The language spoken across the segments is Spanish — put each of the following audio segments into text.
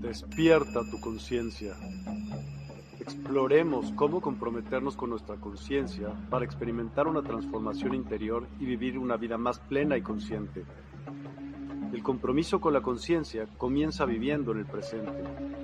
Despierta tu conciencia. Exploremos cómo comprometernos con nuestra conciencia para experimentar una transformación interior y vivir una vida más plena y consciente. El compromiso con la conciencia comienza viviendo en el presente.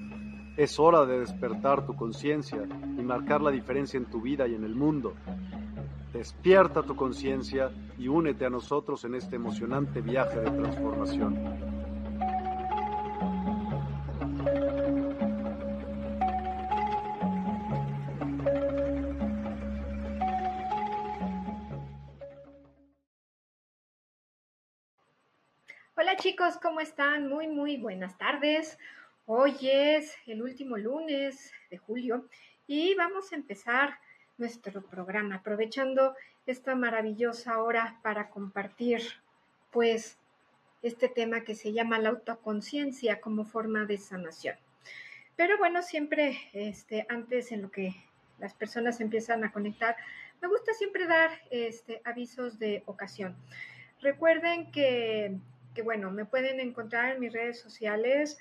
Es hora de despertar tu conciencia y marcar la diferencia en tu vida y en el mundo. Despierta tu conciencia y únete a nosotros en este emocionante viaje de transformación. Hola chicos, ¿cómo están? Muy, muy buenas tardes. Hoy es el último lunes de julio y vamos a empezar nuestro programa aprovechando esta maravillosa hora para compartir pues este tema que se llama la autoconciencia como forma de sanación. Pero bueno, siempre este, antes en lo que las personas empiezan a conectar, me gusta siempre dar este, avisos de ocasión. Recuerden que que bueno, me pueden encontrar en mis redes sociales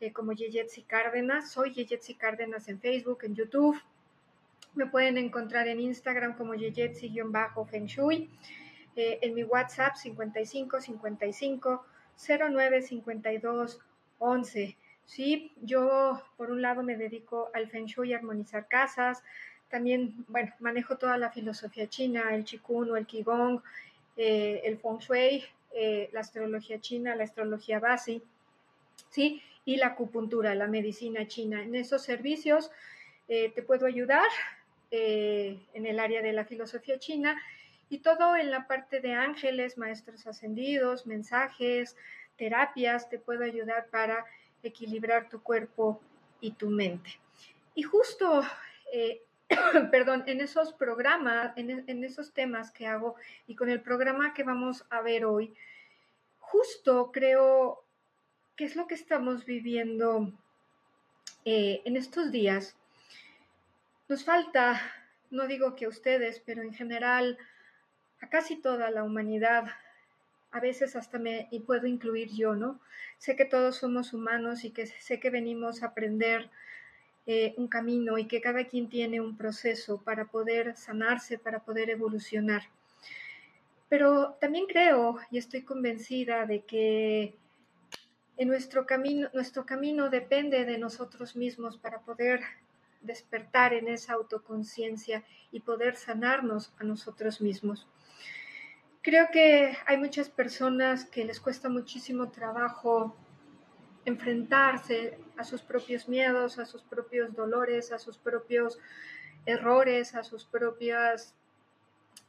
eh, como Yeyetsi Cárdenas. Soy Yeyetsi Cárdenas en Facebook, en YouTube. Me pueden encontrar en Instagram como Yeyetsi-Feng Shui. Eh, en mi WhatsApp 55 55 09 52 11. Sí, yo por un lado me dedico al Feng Shui, a armonizar casas. También, bueno, manejo toda la filosofía china, el Qigong o el Qigong, eh, el Feng Shui, la astrología china, la astrología base, ¿sí? Y la acupuntura, la medicina china. En esos servicios eh, te puedo ayudar eh, en el área de la filosofía china y todo en la parte de ángeles, maestros ascendidos, mensajes, terapias, te puedo ayudar para equilibrar tu cuerpo y tu mente. Y justo perdón, en esos programas, en, esos temas que hago y con el programa que vamos a ver hoy, justo creo que es lo que estamos viviendo eh, en estos días. Nos falta, no digo que a ustedes, pero en general a casi toda la humanidad, a veces hasta me y puedo incluir yo, ¿no? Sé que todos somos humanos y que sé que venimos a aprender eh, un camino y que cada quien tiene un proceso para poder sanarse, para poder evolucionar. Pero también creo y estoy convencida de que en nuestro camino, nuestro camino depende de nosotros mismos para poder despertar en esa autoconciencia y poder sanarnos a nosotros mismos. Creo que hay muchas personas que les cuesta muchísimo trabajo enfrentarse a sus propios miedos, a sus propios dolores, a sus propios errores, a sus propias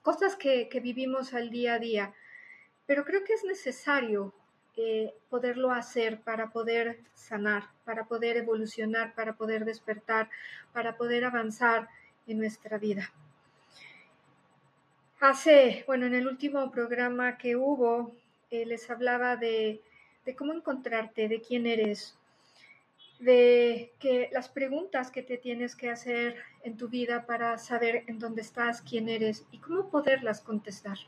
cosas que, vivimos al día a día. Pero creo que es necesario eh, poderlo hacer para poder sanar, para poder evolucionar, para poder despertar, para poder avanzar en nuestra vida. Hace, bueno, en el último programa que hubo, eh, les hablaba de, de cómo encontrarte, de quién eres, de que las preguntas que te tienes que hacer en tu vida para saber en dónde estás, quién eres y cómo poderlas contestar.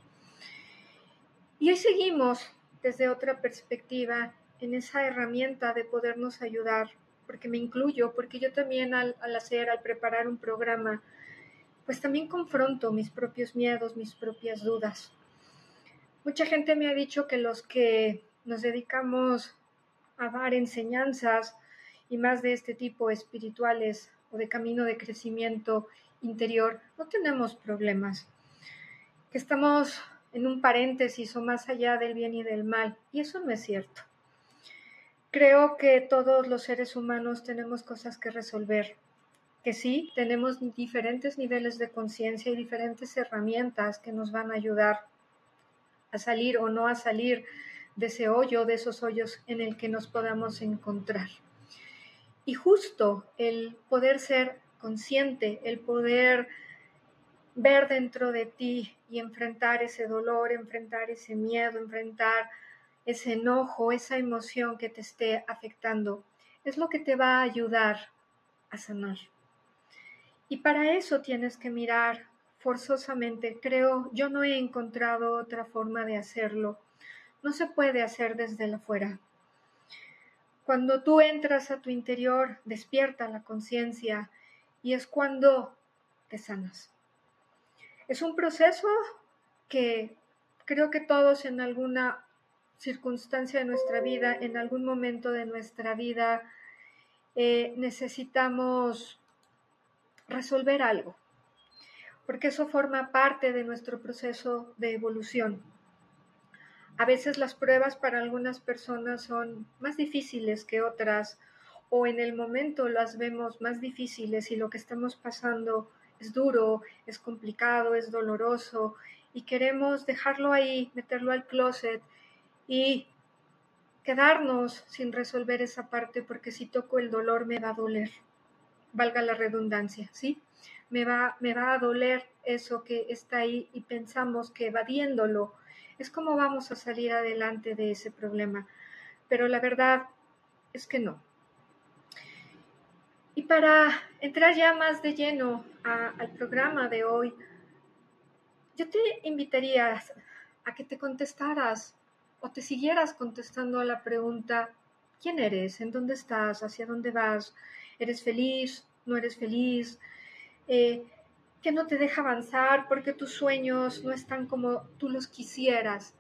Y hoy seguimos desde otra perspectiva en esa herramienta de podernos ayudar, porque me incluyo, porque yo también al, al hacer, al preparar un programa, pues también confronto mis propios miedos, mis propias dudas. Mucha gente me ha dicho que los que nos dedicamos a dar enseñanzas, y más de este tipo espirituales o de camino de crecimiento interior, no tenemos problemas. Que estamos en un paréntesis o más allá del bien y del mal. Y eso no es cierto. Creo que todos los seres humanos tenemos cosas que resolver. Que sí, tenemos diferentes niveles de conciencia y diferentes herramientas que nos van a ayudar a salir o no a salir de ese hoyo, de esos hoyos en el que nos podamos encontrar. Y justo el poder ser consciente, el poder ver dentro de ti y enfrentar ese dolor, enfrentar ese miedo, enfrentar ese enojo, esa emoción que te esté afectando, es lo que te va a ayudar a sanar. Y para eso tienes que mirar forzosamente. Creo, yo no he encontrado otra forma de hacerlo. No se puede hacer desde la fuera. Cuando tú entras a tu interior, despierta la conciencia y es cuando te sanas. Es un proceso que creo que todos en alguna circunstancia de nuestra vida, en algún momento de nuestra vida, eh, necesitamos resolver algo, porque eso forma parte de nuestro proceso de evolución. A veces las pruebas para algunas personas son más difíciles que otras o en el momento las vemos más difíciles y lo que estamos pasando es duro, es complicado, es doloroso y queremos dejarlo ahí, meterlo al closet y quedarnos sin resolver esa parte porque si toco el dolor me va a doler, valga la redundancia, ¿sí? Me va, me va a doler eso que está ahí y pensamos que evadiéndolo es como vamos a salir adelante de ese problema. Pero la verdad es que no. Y para entrar ya más de lleno al programa de hoy, yo te invitaría a que te contestaras o te siguieras contestando a la pregunta, ¿quién eres? ¿En dónde estás? ¿Hacia dónde vas? ¿Eres feliz? ¿No eres feliz? Eh, que no te deja avanzar porque tus sueños no están como tú los quisieras.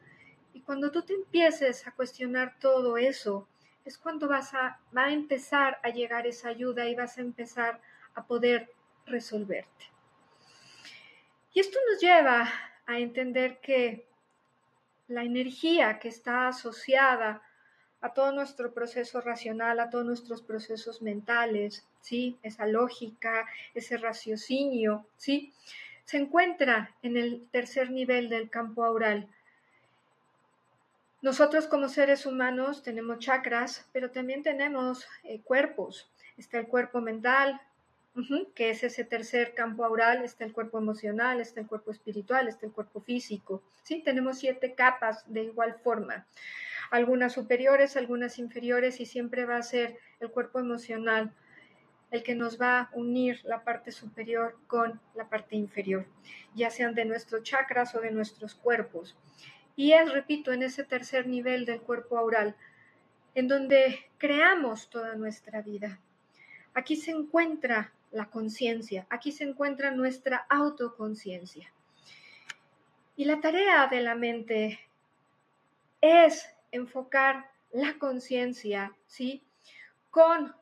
Y cuando tú te empieces a cuestionar todo eso, es cuando vas a, va a empezar a llegar esa ayuda y vas a empezar a poder resolverte. Y esto nos lleva a entender que la energía que está asociada a todo nuestro proceso racional, a todos nuestros procesos mentales, ¿sí? Esa lógica, ese raciocinio, ¿sí? Se encuentra en el tercer nivel del campo aural. Nosotros como seres humanos tenemos chakras, pero también tenemos eh, cuerpos. Está el cuerpo mental, que es ese tercer campo aural, está el cuerpo emocional, está el cuerpo espiritual, está el cuerpo físico. ¿sí? Tenemos siete capas de igual forma algunas superiores, algunas inferiores y siempre va a ser el cuerpo emocional el que nos va a unir la parte superior con la parte inferior, ya sean de nuestros chakras o de nuestros cuerpos. Y es, repito, en ese tercer nivel del cuerpo aural, en donde creamos toda nuestra vida. Aquí se encuentra la conciencia, aquí se encuentra nuestra autoconciencia. Y la tarea de la mente es enfocar la conciencia, ¿sí? Con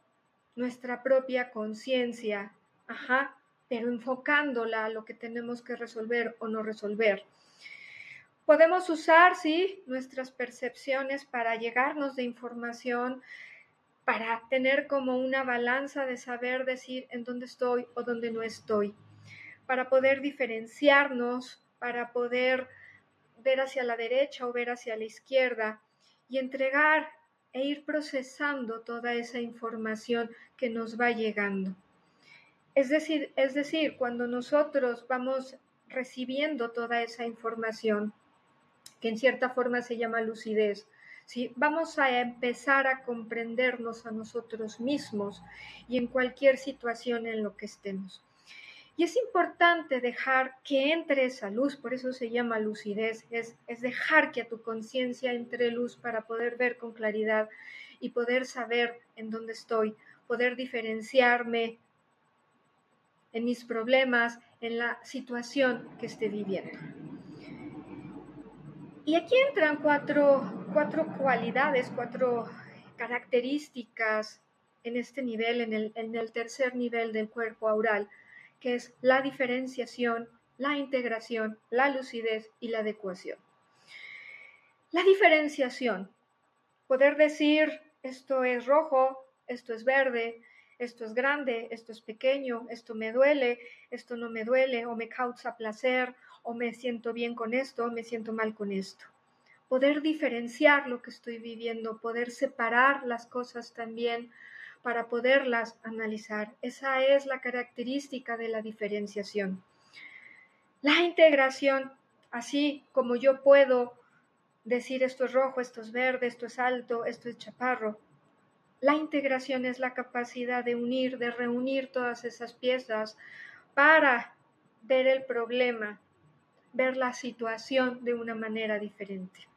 nuestra propia conciencia, ajá, pero enfocándola a lo que tenemos que resolver o no resolver. Podemos usar, sí, nuestras percepciones para llegarnos de información, para tener como una balanza de saber decir en dónde estoy o dónde no estoy, para poder diferenciarnos, para poder ver hacia la derecha o ver hacia la izquierda, y entregar e ir procesando toda esa información que nos va llegando. Es decir, es decir, cuando nosotros vamos recibiendo toda esa información, que en cierta forma se llama lucidez, ¿sí? vamos a empezar a comprendernos a nosotros mismos y en cualquier situación en lo que estemos. Y es importante dejar que entre esa luz, por eso se llama lucidez, es, es dejar que a tu conciencia entre luz para poder ver con claridad y poder saber en dónde estoy, poder diferenciarme en mis problemas, en la situación que esté viviendo. Y aquí entran cuatro, cuatro cualidades, cuatro características en este nivel, en el, en el tercer nivel del cuerpo aural que es la diferenciación, la integración, la lucidez y la adecuación. La diferenciación, poder decir esto es rojo, esto es verde, esto es grande, esto es pequeño, esto me duele, esto no me duele, o me causa placer, o me siento bien con esto, o me siento mal con esto. Poder diferenciar lo que estoy viviendo, poder separar las cosas también, para poderlas analizar. Esa es la característica de la diferenciación. La integración, así como yo puedo decir esto es rojo, esto es verde, esto es alto, esto es chaparro, la integración es la capacidad de unir, de reunir todas esas piezas para ver el problema, ver la situación de una manera diferente.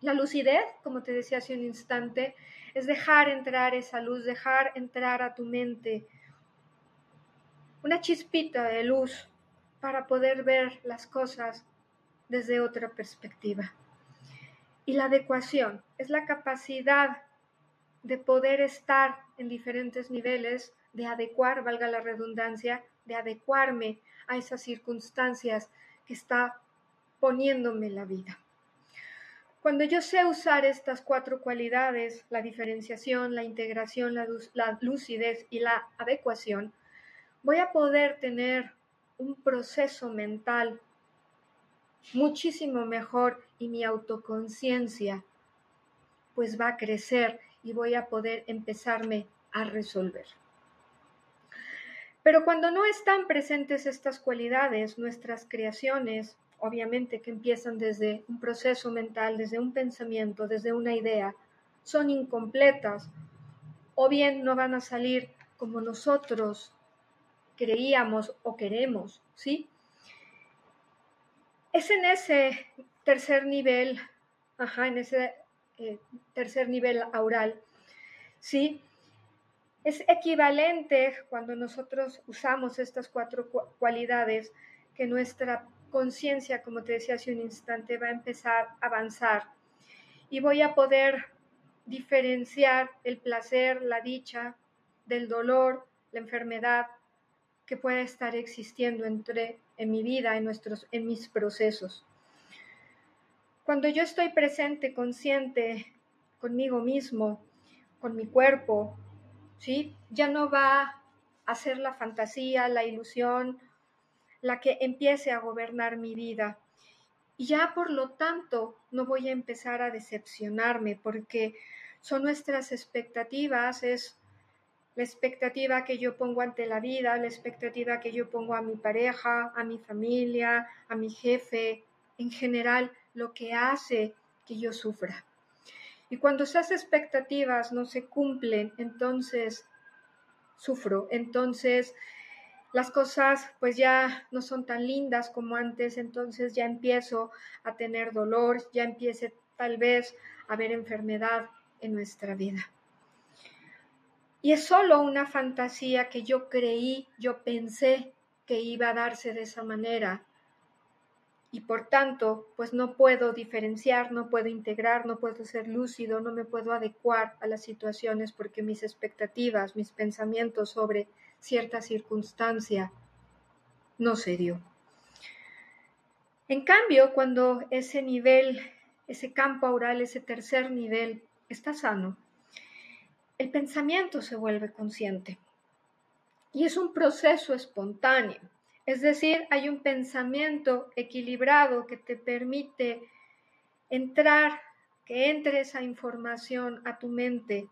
La lucidez, como te decía hace un instante, es dejar entrar esa luz, dejar entrar a tu mente una chispita de luz para poder ver las cosas desde otra perspectiva. Y la adecuación es la capacidad de poder estar en diferentes niveles, de adecuar, valga la redundancia, de adecuarme a esas circunstancias que está poniéndome la vida. Cuando yo sé usar estas cuatro cualidades, la diferenciación, la integración, la, lucidez y la adecuación, voy a poder tener un proceso mental muchísimo mejor y mi autoconciencia pues va a crecer y voy a poder empezarme a resolver. Pero cuando no están presentes estas cualidades, nuestras creaciones, obviamente que empiezan desde un proceso mental, desde un pensamiento, desde una idea, son incompletas o bien no van a salir como nosotros creíamos o queremos, ¿sí? Es en ese tercer nivel, ajá, en ese eh, tercer nivel aural, ¿sí? Es equivalente cuando nosotros usamos estas cuatro cualidades que nuestra conciencia, como te decía hace un instante, va a empezar a avanzar y voy a poder diferenciar el placer, la dicha, del dolor, la enfermedad que pueda estar existiendo entre en mi vida, en nuestros en mis procesos. Cuando yo estoy presente, consciente conmigo mismo, con mi cuerpo, ¿sí? Ya no va a ser la fantasía, la ilusión la que empiece a gobernar mi vida. Y ya por lo tanto no voy a empezar a decepcionarme porque son nuestras expectativas, es la expectativa que yo pongo ante la vida, la expectativa que yo pongo a mi pareja, a mi familia, a mi jefe, en general, lo que hace que yo sufra. Y cuando esas expectativas no se cumplen, entonces sufro, entonces las cosas pues ya no son tan lindas como antes, entonces ya empiezo a tener dolor, ya empiece tal vez a haber enfermedad en nuestra vida. Y es solo una fantasía que yo creí, yo pensé que iba a darse de esa manera. Y por tanto, pues no puedo diferenciar, no puedo integrar, no puedo ser lúcido, no me puedo adecuar a las situaciones porque mis expectativas, mis pensamientos sobre cierta circunstancia no se dio. En cambio, cuando ese nivel, ese campo aural, ese tercer nivel está sano, el pensamiento se vuelve consciente. Y es un proceso espontáneo. Es decir, hay un pensamiento equilibrado que te permite entrar, que entre esa información a tu mente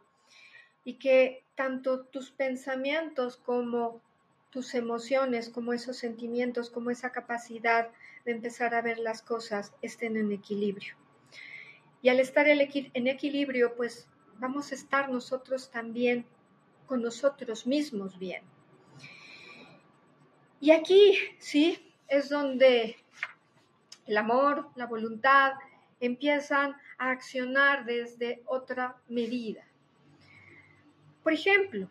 y que tanto tus pensamientos como tus emociones, como esos sentimientos, como esa capacidad de empezar a ver las cosas estén en equilibrio. Y al estar en equilibrio, pues vamos a estar nosotros también con nosotros mismos bien. Y aquí, sí, es donde el amor, la voluntad empiezan a accionar desde otra medida. Por ejemplo,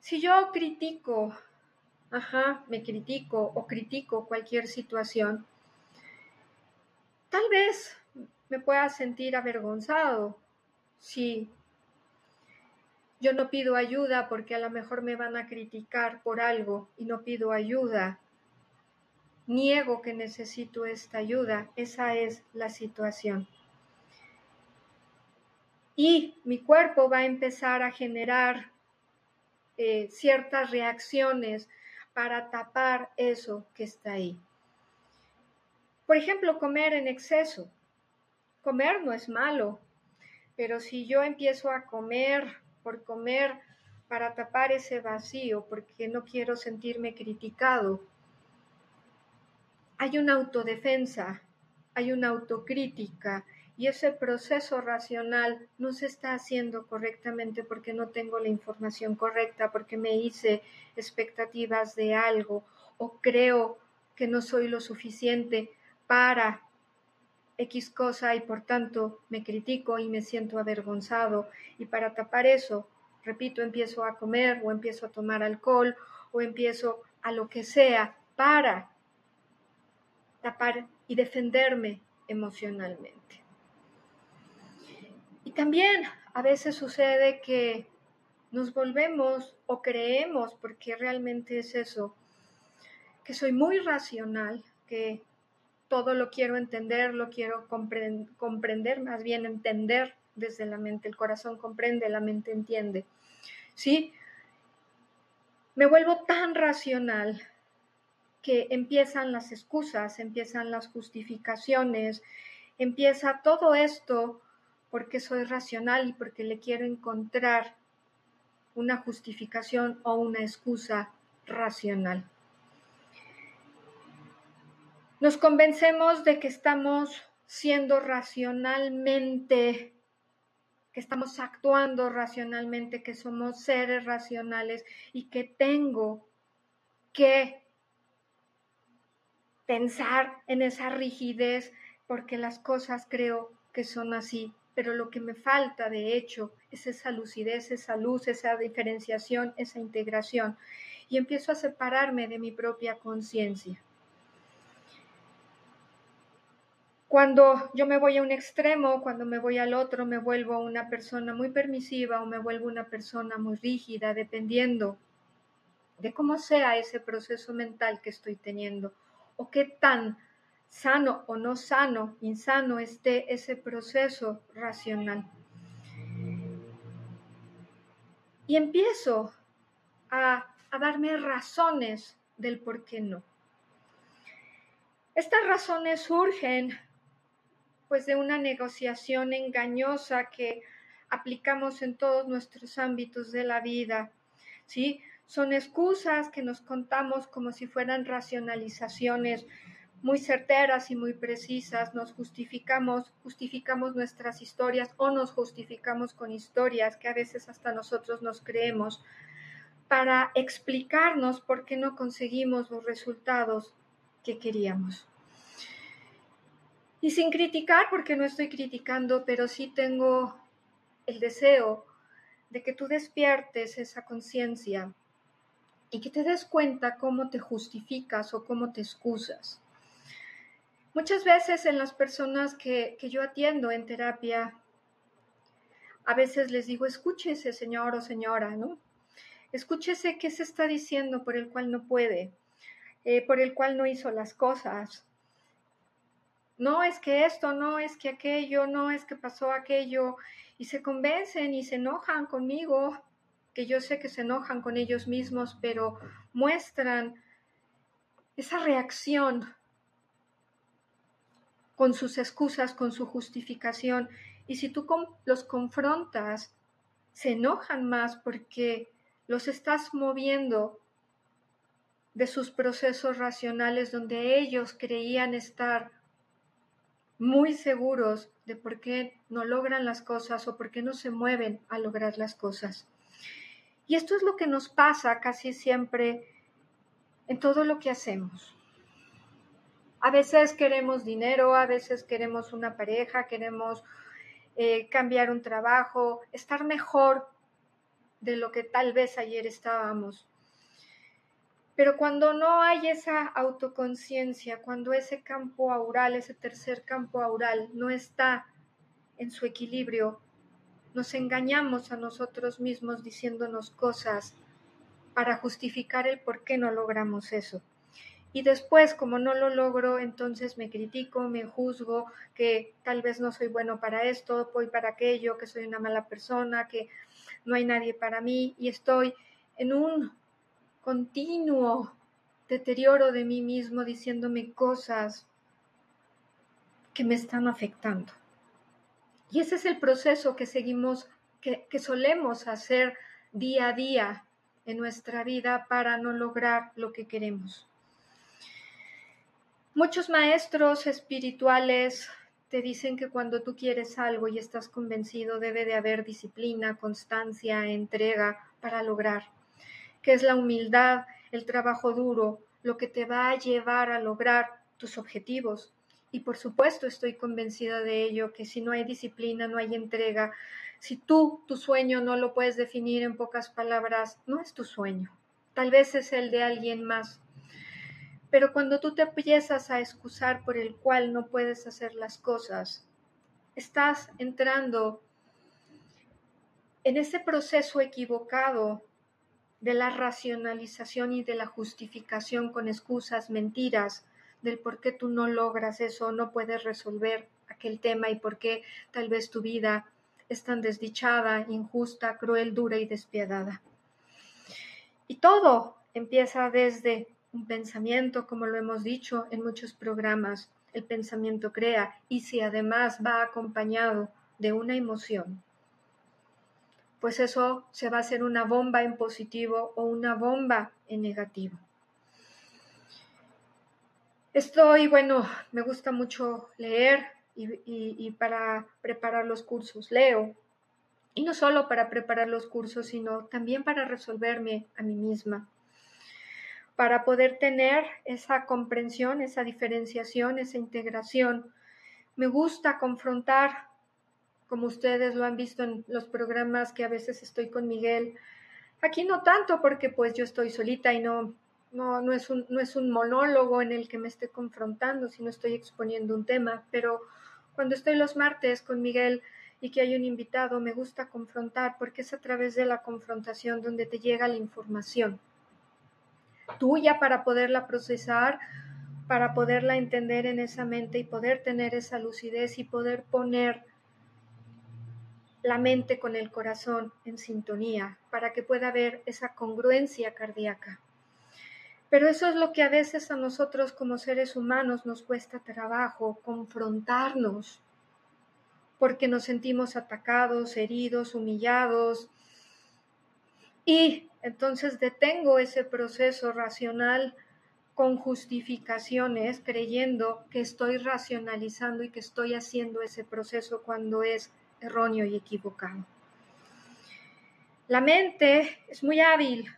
si yo critico, ajá, me critico o critico cualquier situación, tal vez me pueda sentir avergonzado si yo no pido ayuda porque a lo mejor me van a criticar por algo y no pido ayuda. Niego que necesito esta ayuda. Esa es la situación. Y mi cuerpo va a empezar a generar eh, ciertas reacciones para tapar eso que está ahí. Por ejemplo, comer en exceso. Comer no es malo, pero si yo empiezo a comer por comer para tapar ese vacío, porque no quiero sentirme criticado. Hay una autodefensa, hay una autocrítica y ese proceso racional no se está haciendo correctamente porque no tengo la información correcta, porque me hice expectativas de algo o creo que no soy lo suficiente para X cosa y por tanto me critico y me siento avergonzado y para tapar eso, repito, empiezo a comer o empiezo a tomar alcohol o empiezo a lo que sea para tapar y defenderme emocionalmente. Y también a veces sucede que nos volvemos o creemos, porque realmente es eso, que soy muy racional, que todo lo quiero entender, lo quiero comprender, más bien entender desde la mente. El corazón comprende, la mente entiende. ¿Sí? Me vuelvo tan racional que empiezan las excusas, empiezan las justificaciones, empieza todo esto porque soy racional y porque le quiero encontrar una justificación o una excusa racional. Nos convencemos de que estamos siendo racionalmente, que estamos actuando racionalmente, que somos seres racionales y que tengo que pensar en esa rigidez porque las cosas creo que son así, pero lo que me falta de hecho es esa lucidez, esa luz, esa diferenciación, esa integración y empiezo a separarme de mi propia conciencia. Cuando yo me voy a un extremo, cuando me voy al otro, me vuelvo una persona muy permisiva o me vuelvo una persona muy rígida, dependiendo de cómo sea ese proceso mental que estoy teniendo o qué tan sano o no sano, insano esté ese proceso racional. Y empiezo a, a darme razones del por qué no. Estas razones surgen pues de una negociación engañosa que aplicamos en todos nuestros ámbitos de la vida, ¿sí? Son excusas que nos contamos como si fueran racionalizaciones muy certeras y muy precisas, nos justificamos, justificamos nuestras historias o nos justificamos con historias que a veces hasta nosotros nos creemos para explicarnos por qué no conseguimos los resultados que queríamos. Y sin criticar, porque no estoy criticando, pero sí tengo el deseo de que tú despiertes esa conciencia y que te des cuenta cómo te justificas o cómo te excusas. Muchas veces en las personas que, que yo atiendo en terapia, a veces les digo, escúchese, señor o señora, ¿no? Escúchese qué se está diciendo por el cual no puede, eh, por el cual no hizo las cosas, no es que esto, no es que aquello, no es que pasó aquello, y se convencen y se enojan conmigo, que yo sé que se enojan con ellos mismos, pero muestran esa reacción con sus excusas, con su justificación, y si tú los confrontas, se enojan más porque los estás moviendo de sus procesos racionales donde ellos creían estar muy seguros de por qué no logran las cosas o por qué no se mueven a lograr las cosas. Y esto es lo que nos pasa casi siempre en todo lo que hacemos. A veces queremos dinero, a veces queremos una pareja, queremos eh, cambiar un trabajo, estar mejor de lo que tal vez ayer estábamos. Pero cuando no hay esa autoconciencia, cuando ese campo aural, ese tercer campo aural no está en su equilibrio, nos engañamos a nosotros mismos diciéndonos cosas para justificar el por qué no logramos eso. Y después, como no lo logro, entonces me critico, me juzgo, que tal vez no soy bueno para esto, voy para aquello, que soy una mala persona, que no hay nadie para mí y estoy en un continuo deterioro de mí mismo diciéndome cosas que me están afectando. Y ese es el proceso que seguimos, que, solemos hacer día a día en nuestra vida para no lograr lo que queremos. Muchos maestros espirituales te dicen que cuando tú quieres algo y estás convencido debe de haber disciplina, constancia, entrega para lograr, que es la humildad, el trabajo duro, lo que te va a llevar a lograr tus objetivos. Y por supuesto estoy convencida de ello, que si no hay disciplina, no hay entrega. Si tú tu sueño no lo puedes definir en pocas palabras, no es tu sueño. Tal vez es el de alguien más. Pero cuando tú te empiezas a excusar por el cual no puedes hacer las cosas, estás entrando en ese proceso equivocado de la racionalización y de la justificación con excusas, mentiras, del por qué tú no logras eso, no puedes resolver aquel tema y por qué tal vez tu vida es tan desdichada, injusta, cruel, dura y despiadada. Y todo empieza desde un pensamiento, como lo hemos dicho en muchos programas, el pensamiento crea y si además va acompañado de una emoción, pues eso se va a hacer una bomba en positivo o una bomba en negativo. Estoy, bueno, me gusta mucho leer y, y para preparar los cursos leo. Y no solo para preparar los cursos, sino también para resolverme a mí misma para poder tener esa comprensión, esa diferenciación, esa integración. Me gusta confrontar, como ustedes lo han visto en los programas que a veces estoy con Miguel. Aquí no tanto porque pues yo estoy solita y no, no, no, es, un, no es un monólogo en el que me esté confrontando, sino estoy exponiendo un tema, pero cuando estoy los martes con Miguel y que hay un invitado, me gusta confrontar porque es a través de la confrontación donde te llega la información tuya para poderla procesar, para poderla entender en esa mente y poder tener esa lucidez y poder poner la mente con el corazón en sintonía, para que pueda haber esa congruencia cardíaca. Pero eso es lo que a veces a nosotros como seres humanos nos cuesta trabajo, confrontarnos, porque nos sentimos atacados, heridos, humillados. Y entonces detengo ese proceso racional con justificaciones, creyendo que estoy racionalizando y que estoy haciendo ese proceso cuando es erróneo y equivocado. La mente es muy hábil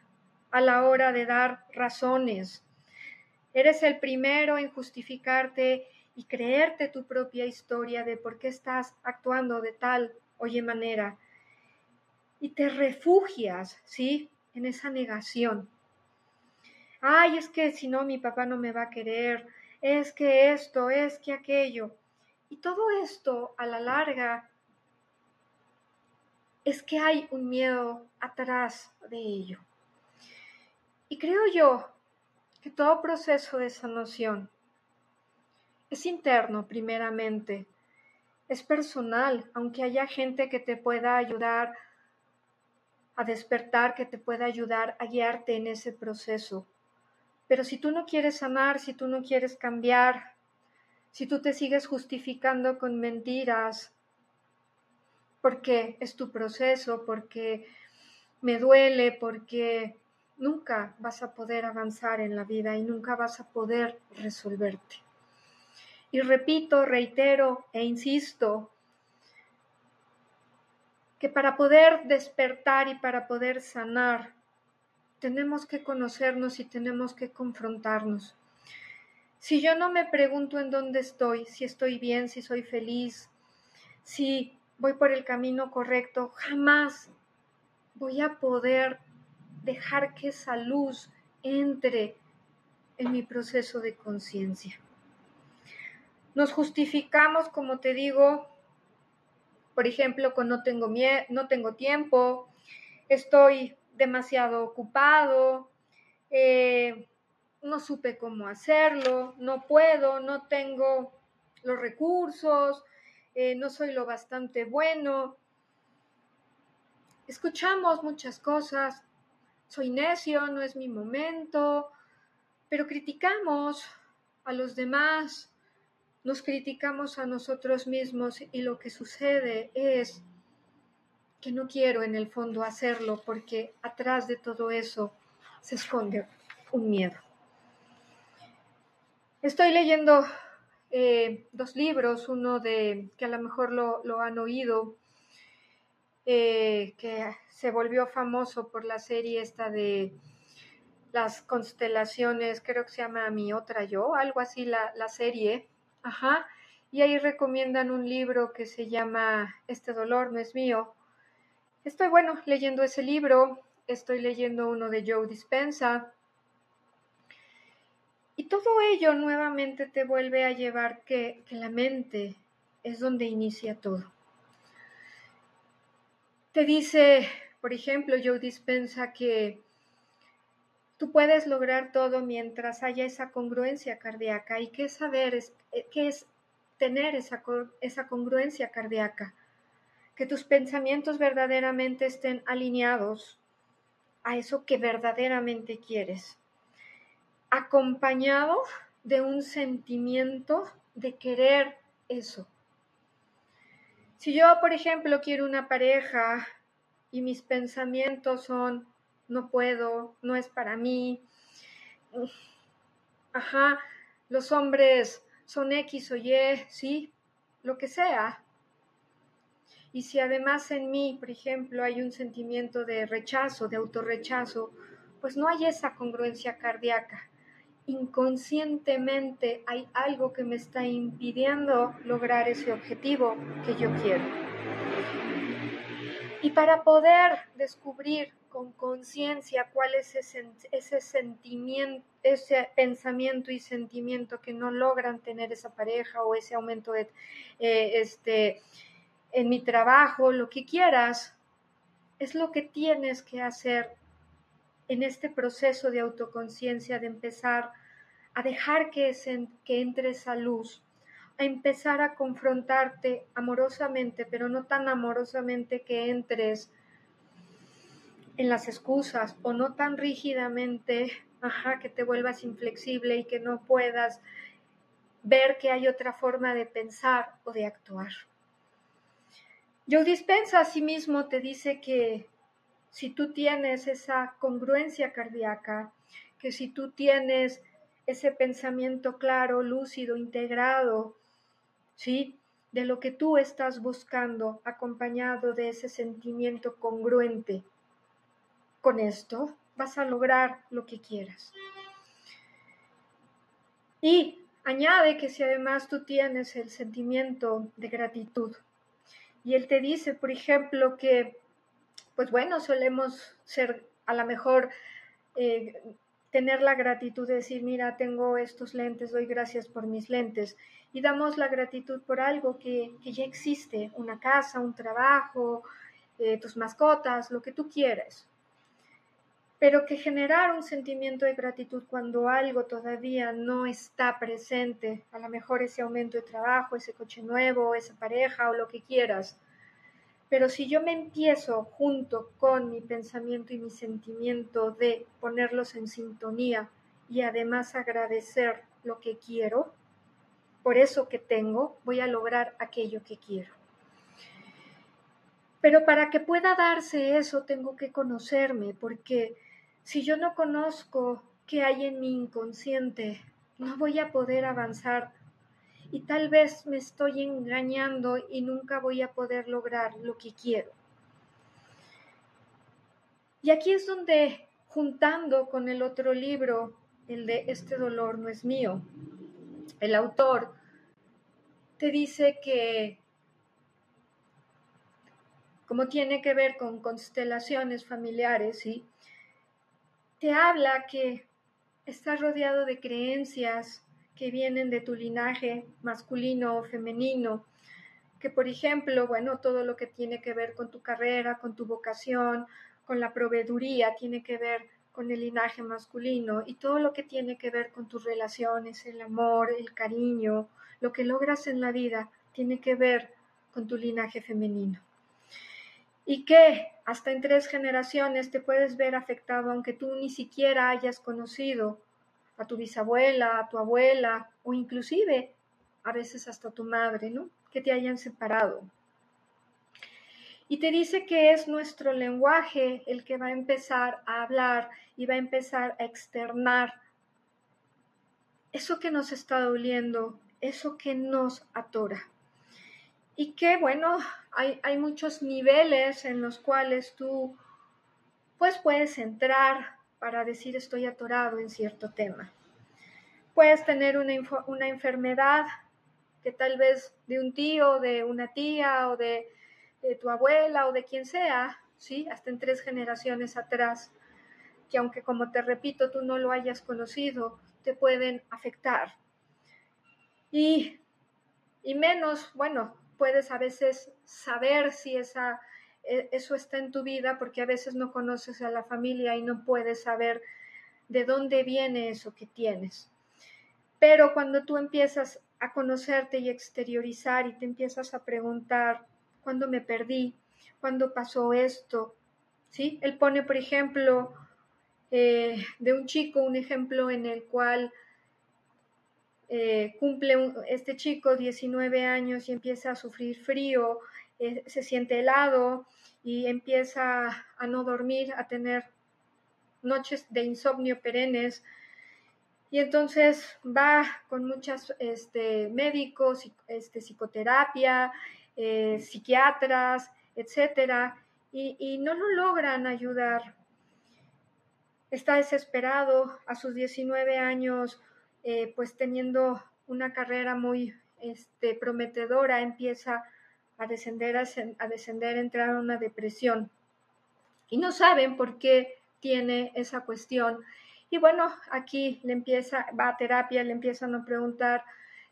a la hora de dar razones. Eres el primero en justificarte y creerte tu propia historia de por qué estás actuando de tal oye manera. Y te refugias, ¿sí? en esa negación. Ay, es que si no, mi papá no me va a querer, es que esto, es que aquello. Y todo esto, a la larga, es que hay un miedo atrás de ello. Y creo yo que todo proceso de sanación es interno primeramente, es personal, aunque haya gente que te pueda ayudar a despertar que te pueda ayudar a guiarte en ese proceso. Pero si tú no quieres sanar, si tú no quieres cambiar, si tú te sigues justificando con mentiras, porque es tu proceso, porque me duele porque nunca vas a poder avanzar en la vida y nunca vas a poder resolverte. Y repito, reitero e insisto que para poder despertar y para poder sanar, tenemos que conocernos y tenemos que confrontarnos. Si yo no me pregunto en dónde estoy, si estoy bien, si soy feliz, si voy por el camino correcto, jamás voy a poder dejar que esa luz entre en mi proceso de conciencia. Nos justificamos, como te digo, por ejemplo, con no tengo, no tengo tiempo, estoy demasiado ocupado, eh, no supe cómo hacerlo, no puedo, no tengo los recursos, eh, no soy lo bastante bueno. Escuchamos muchas cosas, soy necio, no es mi momento, pero criticamos a los demás, nos criticamos a nosotros mismos y lo que sucede es que no quiero en el fondo hacerlo porque atrás de todo eso se esconde un miedo. Estoy leyendo eh, dos libros, uno de que a lo mejor lo, han oído, eh, que se volvió famoso por la serie esta de las constelaciones, creo que se llama Mi Otra Yo, algo así la, la serie, ajá, y ahí recomiendan un libro que se llama Este dolor no es mío. Estoy, bueno, leyendo ese libro, estoy leyendo uno de Joe Dispensa, y todo ello nuevamente te vuelve a llevar que, la mente es donde inicia todo. Te dice, por ejemplo, Joe Dispensa que tú puedes lograr todo mientras haya esa congruencia cardíaca. ¿Y qué saber? Es, eh, ¿Qué es tener esa, esa congruencia cardíaca? Que tus pensamientos verdaderamente estén alineados a eso que verdaderamente quieres acompañado de un sentimiento de querer eso. Si yo, por ejemplo, quiero una pareja y mis pensamientos son, no puedo, no es para mí, ajá, los hombres son X o Y, sí, lo que sea. Y si además en mí, por ejemplo, hay un sentimiento de rechazo, de autorrechazo, pues no hay esa congruencia cardíaca inconscientemente hay algo que me está impidiendo lograr ese objetivo que yo quiero. Y para poder descubrir con conciencia cuál es ese, ese, sentimiento, ese pensamiento y sentimiento que no logran tener esa pareja o ese aumento de, eh, este, en mi trabajo, lo que quieras, es lo que tienes que hacer en este proceso de autoconciencia, de empezar a dejar que, que entre esa luz, a empezar a confrontarte amorosamente, pero no tan amorosamente que entres en las excusas o no tan rígidamente, ajá, que te vuelvas inflexible y que no puedas ver que hay otra forma de pensar o de actuar. Yo Dispensa asimismo te dice que si tú tienes esa congruencia cardíaca, que si tú tienes ese pensamiento claro, lúcido, integrado, ¿sí? De lo que tú estás buscando, acompañado de ese sentimiento congruente. Con esto vas a lograr lo que quieras. Y añade que si además tú tienes el sentimiento de gratitud, y él te dice, por ejemplo, que pues bueno, solemos ser a lo mejor eh, tener la gratitud de decir, mira, tengo estos lentes, doy gracias por mis lentes. Y damos la gratitud por algo que, ya existe, una casa, un trabajo, eh, tus mascotas, lo que tú quieras. Pero que generar un sentimiento de gratitud cuando algo todavía no está presente, a lo mejor ese aumento de trabajo, ese coche nuevo, esa pareja o lo que quieras, pero si yo me empiezo junto con mi pensamiento y mi sentimiento de ponerlos en sintonía y además agradecer lo que quiero, por eso que tengo, voy a lograr aquello que quiero. Pero para que pueda darse eso tengo que conocerme, porque si yo no conozco qué hay en mi inconsciente, no voy a poder avanzar y tal vez me estoy engañando y nunca voy a poder lograr lo que quiero. Y aquí es donde, juntando con el otro libro, el de Este dolor no es mío, el autor te dice que como tiene que ver con constelaciones familiares, ¿sí? te habla que estás rodeado de creencias que vienen de tu linaje masculino o femenino, que por ejemplo, bueno, todo lo que tiene que ver con tu carrera, con tu vocación, con la proveeduría, tiene que ver con el linaje masculino y todo lo que tiene que ver con tus relaciones, el amor, el cariño, lo que logras en la vida, tiene que ver con tu linaje femenino. Y que hasta en tres generaciones te puedes ver afectado aunque tú ni siquiera hayas conocido a tu bisabuela, a tu abuela o inclusive a veces hasta tu madre, ¿no? Que te hayan separado. Y te dice que es nuestro lenguaje el que va a empezar a hablar y va a empezar a externar eso que nos está doliendo, eso que nos atora. Y que, bueno, hay, hay muchos niveles en los cuales tú pues puedes entrar para decir estoy atorado en cierto tema. Puedes tener una, una enfermedad que tal vez de un tío, de una tía o de, de tu abuela o de quien sea, ¿sí? Hasta en tres generaciones atrás, que aunque como te repito tú no lo hayas conocido, te pueden afectar. Y, y menos, bueno, puedes a veces saber si esa eso está en tu vida porque a veces no conoces a la familia y no puedes saber de dónde viene eso que tienes. Pero cuando tú empiezas a conocerte y exteriorizar y te empiezas a preguntar, ¿cuándo me perdí? ¿Cuándo pasó esto? ¿Sí? Él pone, por ejemplo, eh, de un chico, un ejemplo en el cual eh, cumple este chico 19 años y empieza a sufrir frío, eh, se siente helado y empieza a no dormir, a tener noches de insomnio perennes. Y entonces va con muchos este, médicos, este, psicoterapia, eh, psiquiatras, etcétera, y, y no lo logran ayudar. Está desesperado a sus 19 años, eh, pues teniendo una carrera muy este, prometedora, empieza a descender, a, descender, a entrar en una depresión. Y no saben por qué tiene esa cuestión. Y bueno, aquí le empieza, va a terapia, le empiezan a preguntar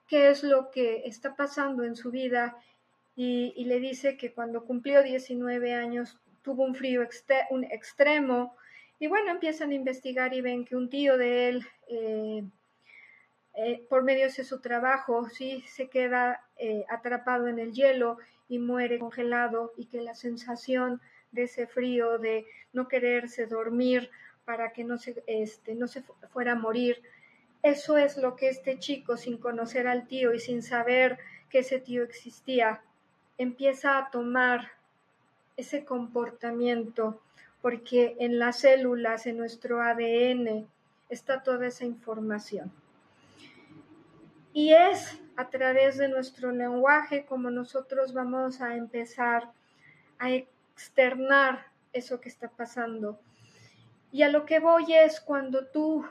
qué es lo que está pasando en su vida y, le dice que cuando cumplió 19 años tuvo un frío un extremo y bueno, empiezan a investigar y ven que un tío de él eh, eh, por medio de su trabajo, sí, se queda eh, atrapado en el hielo y muere congelado y que la sensación de ese frío, de no quererse dormir para que no se, este, no se fuera a morir, eso es lo que este chico, sin conocer al tío y sin saber que ese tío existía, empieza a tomar ese comportamiento, porque en las células, en nuestro ADN, está toda esa información. Y es a través de nuestro lenguaje como nosotros vamos a empezar a externar eso que está pasando. Y a lo que voy es cuando tú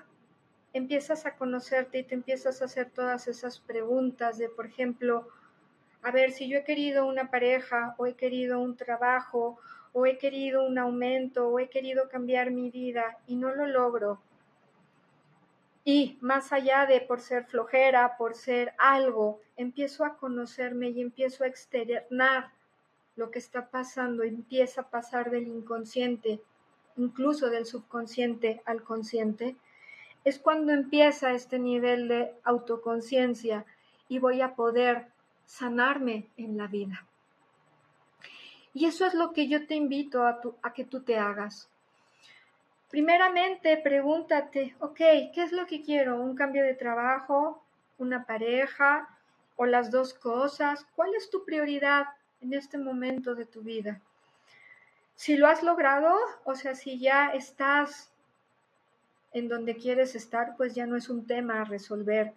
empiezas a conocerte y te empiezas a hacer todas esas preguntas de, por ejemplo, a ver, si yo he querido una pareja o he querido un trabajo o he querido un aumento o he querido cambiar mi vida y no lo logro, y más allá de por ser flojera, por ser algo, empiezo a conocerme y empiezo a externar lo que está pasando, empieza a pasar del inconsciente, incluso del subconsciente al consciente, es cuando empieza este nivel de autoconciencia y voy a poder sanarme en la vida. Y eso es lo que yo te invito a, a que tú te hagas. Primeramente, pregúntate, ok, ¿qué es lo que quiero? ¿Un cambio de trabajo? ¿Una pareja? ¿O las dos cosas? ¿Cuál es tu prioridad en este momento de tu vida? Si lo has logrado, o sea, si ya estás en donde quieres estar, pues ya no es un tema a resolver.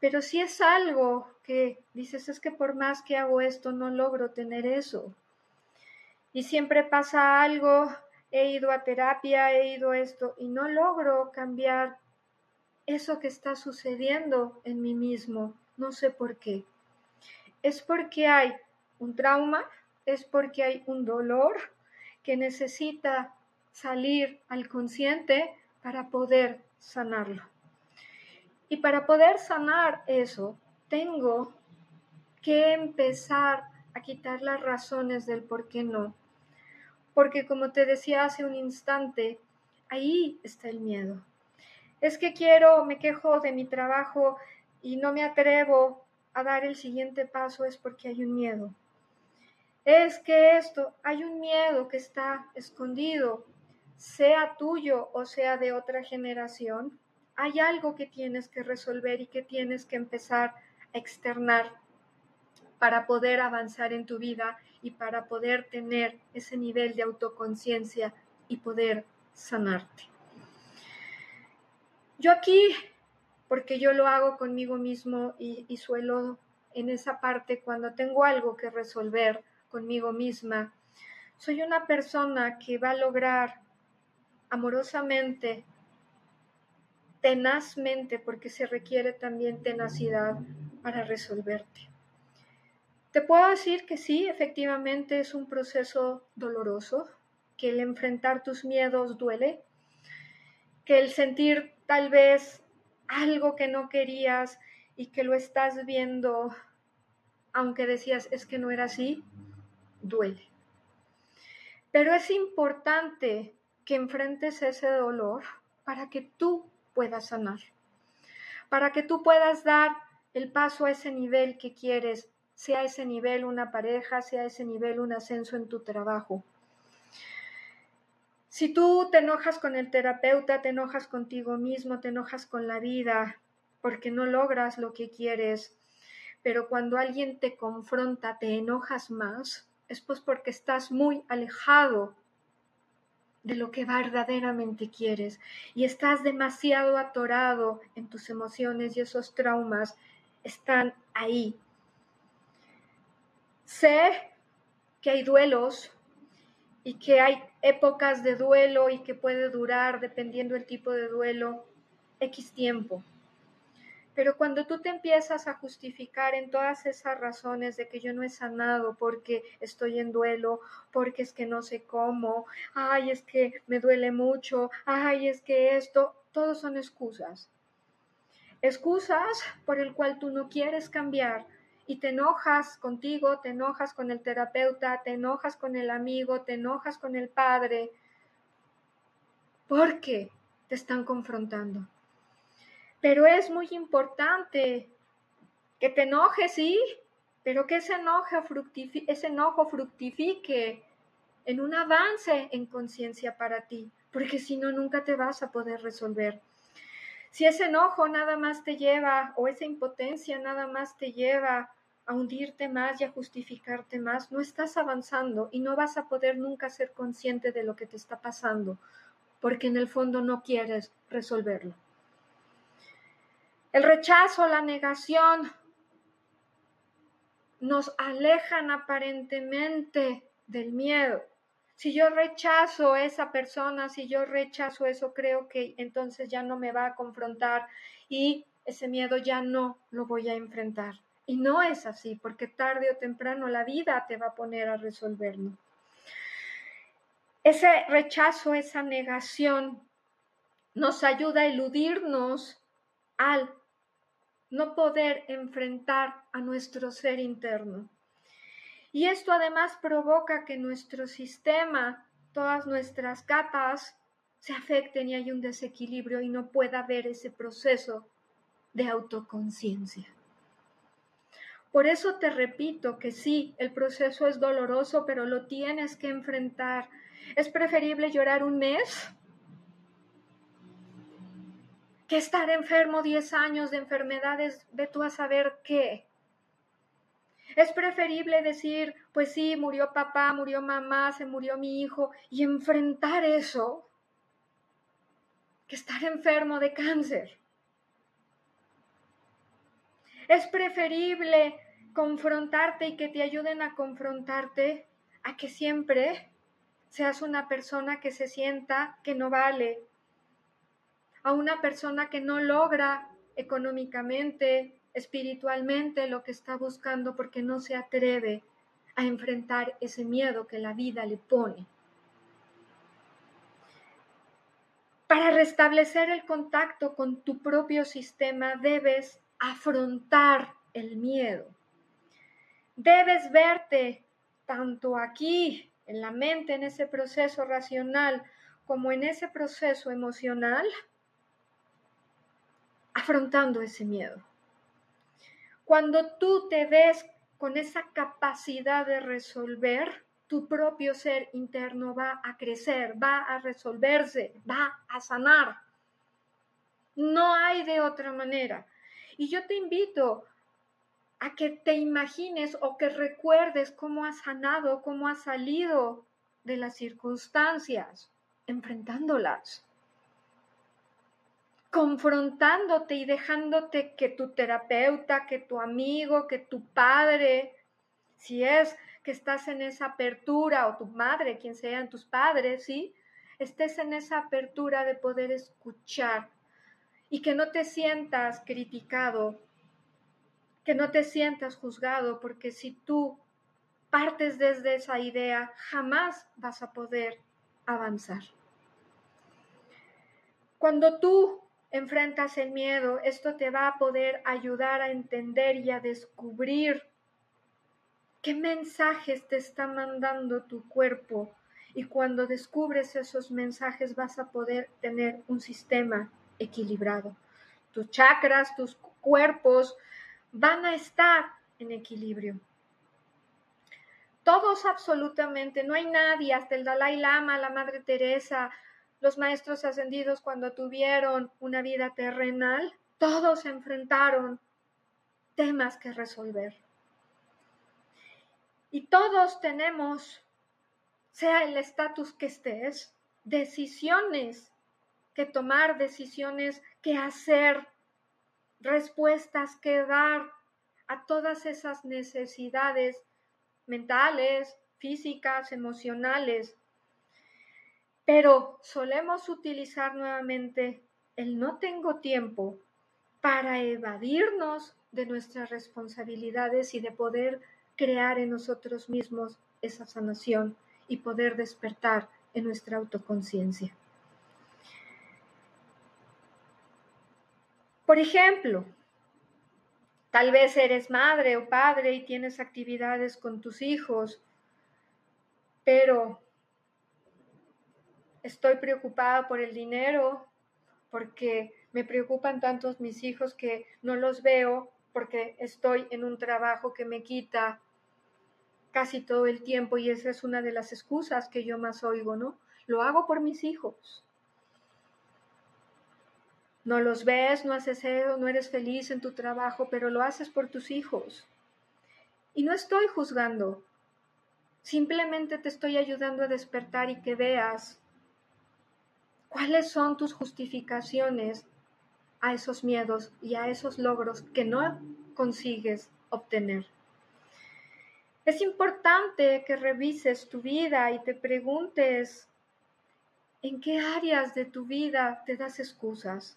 Pero si es algo que dices, es que por más que hago esto, no logro tener eso. Y siempre pasa algo, he ido a terapia, he ido a esto, y no logro cambiar eso que está sucediendo en mí mismo. No sé por qué. Es porque hay un trauma, es porque hay un dolor que necesita salir al consciente para poder sanarlo. Y para poder sanar eso, tengo que empezar a quitar las razones del por qué no. Porque como te decía hace un instante, ahí está el miedo. Es que quiero, me quejo de mi trabajo y no me atrevo a dar el siguiente paso es porque hay un miedo. Es que esto, hay un miedo que está escondido, sea tuyo o sea de otra generación, hay algo que tienes que resolver y que tienes que empezar a externar para poder avanzar en tu vida y para poder tener ese nivel de autoconciencia y poder sanarte. Yo aquí, porque yo lo hago conmigo mismo y, suelo en esa parte cuando tengo algo que resolver conmigo misma, soy una persona que va a lograr amorosamente tenazmente, porque se requiere también tenacidad para resolverte. Te puedo decir que sí, efectivamente es un proceso doloroso, que el enfrentar tus miedos duele, que el sentir tal vez algo que no querías y que lo estás viendo, aunque decías es que no era así, duele. Pero es importante que enfrentes ese dolor para que tú puedas sanar, para que tú puedas dar el paso a ese nivel que quieres, sea ese nivel una pareja, sea ese nivel un ascenso en tu trabajo. Si tú te enojas con el terapeuta, te enojas contigo mismo, te enojas con la vida, porque no logras lo que quieres, pero cuando alguien te confronta, te enojas más, es pues porque estás muy alejado de lo que verdaderamente quieres y estás demasiado atorado en tus emociones y esos traumas están ahí. Sé que hay duelos y que hay épocas de duelo y que puede durar, dependiendo del tipo de duelo, X tiempo. Pero cuando tú te empiezas a justificar en todas esas razones de que yo no he sanado porque estoy en duelo, porque es que no sé cómo, ay, es que me duele mucho, ay, es que esto, todos son excusas. Excusas por el cual tú no quieres cambiar y te enojas contigo, te enojas con el terapeuta, te enojas con el amigo, te enojas con el padre, porque te están confrontando. Pero es muy importante que te enojes, sí, pero que ese fructifique, ese enojo fructifique en un avance en conciencia para ti, porque si no, nunca te vas a poder resolver. Si ese enojo nada más te lleva, o esa impotencia nada más te lleva a hundirte más y a justificarte más, no estás avanzando y no vas a poder nunca ser consciente de lo que te está pasando, porque en el fondo no quieres resolverlo. El rechazo, la negación nos alejan aparentemente del miedo. Si yo rechazo a esa persona, si yo rechazo eso, creo que entonces ya no me va a confrontar y ese miedo ya no lo voy a enfrentar. Y no es así, porque tarde o temprano la vida te va a poner a resolverlo. Ese rechazo, esa negación nos ayuda a eludirnos al no poder enfrentar a nuestro ser interno. Y esto además provoca que nuestro sistema, todas nuestras capas, se afecten y hay un desequilibrio y no pueda haber ese proceso de autoconciencia. Por eso te repito que sí, el proceso es doloroso, pero lo tienes que enfrentar. Es preferible llorar un mes que estar enfermo 10 años de enfermedades, ve tú a saber qué. Es preferible decir, pues sí, murió papá, murió mamá, se murió mi hijo, y enfrentar eso que estar enfermo de cáncer. Es preferible confrontarte y que te ayuden a confrontarte a que siempre seas una persona que se sienta que no vale, a una persona que no logra económicamente, espiritualmente lo que está buscando porque no se atreve a enfrentar ese miedo que la vida le pone. Para restablecer el contacto con tu propio sistema debes afrontar el miedo. Debes verte tanto aquí, en la mente, en ese proceso racional, como en ese proceso emocional, afrontando ese miedo. Cuando tú te ves con esa capacidad de resolver, tu propio ser interno va a crecer, va a resolverse, va a sanar. No hay de otra manera. Y yo te invito a que te imagines o que recuerdes cómo has sanado, cómo has salido de las circunstancias, enfrentándolas, confrontándote y dejándote que tu terapeuta, que tu amigo, que tu padre, si es que estás en esa apertura, o tu madre, quien sean tus padres, ¿sí? Estés en esa apertura de poder escuchar y que no te sientas criticado, que no te sientas juzgado, porque si tú partes desde esa idea, jamás vas a poder avanzar. Cuando tú enfrentas el miedo, esto te va a poder ayudar a entender y a descubrir qué mensajes te está mandando tu cuerpo. Y cuando descubres esos mensajes vas a poder tener un sistema equilibrado. Tus chakras, tus cuerpos van a estar en equilibrio. Todos absolutamente, no hay nadie, hasta el Dalai Lama, la Madre Teresa, los maestros ascendidos cuando tuvieron una vida terrenal, todos enfrentaron temas que resolver. Y todos tenemos, sea el estatus que estés, decisiones que tomar decisiones, que hacer, respuestas que dar a todas esas necesidades mentales, físicas, emocionales. Pero solemos utilizar nuevamente el no tengo tiempo para evadirnos de nuestras responsabilidades y de poder crear en nosotros mismos esa sanación y poder despertar en nuestra autoconciencia. Por ejemplo, tal vez eres madre o padre y tienes actividades con tus hijos, pero estoy preocupada por el dinero porque me preocupan tantos mis hijos que no los veo porque estoy en un trabajo que me quita casi todo el tiempo y esa es una de las excusas que yo más oigo, ¿no? Lo hago por mis hijos. No los ves, no haces eso, no eres feliz en tu trabajo, pero lo haces por tus hijos. Y no estoy juzgando, simplemente te estoy ayudando a despertar y que veas cuáles son tus justificaciones a esos miedos y a esos logros que no consigues obtener. Es importante que revises tu vida y te preguntes en qué áreas de tu vida te das excusas.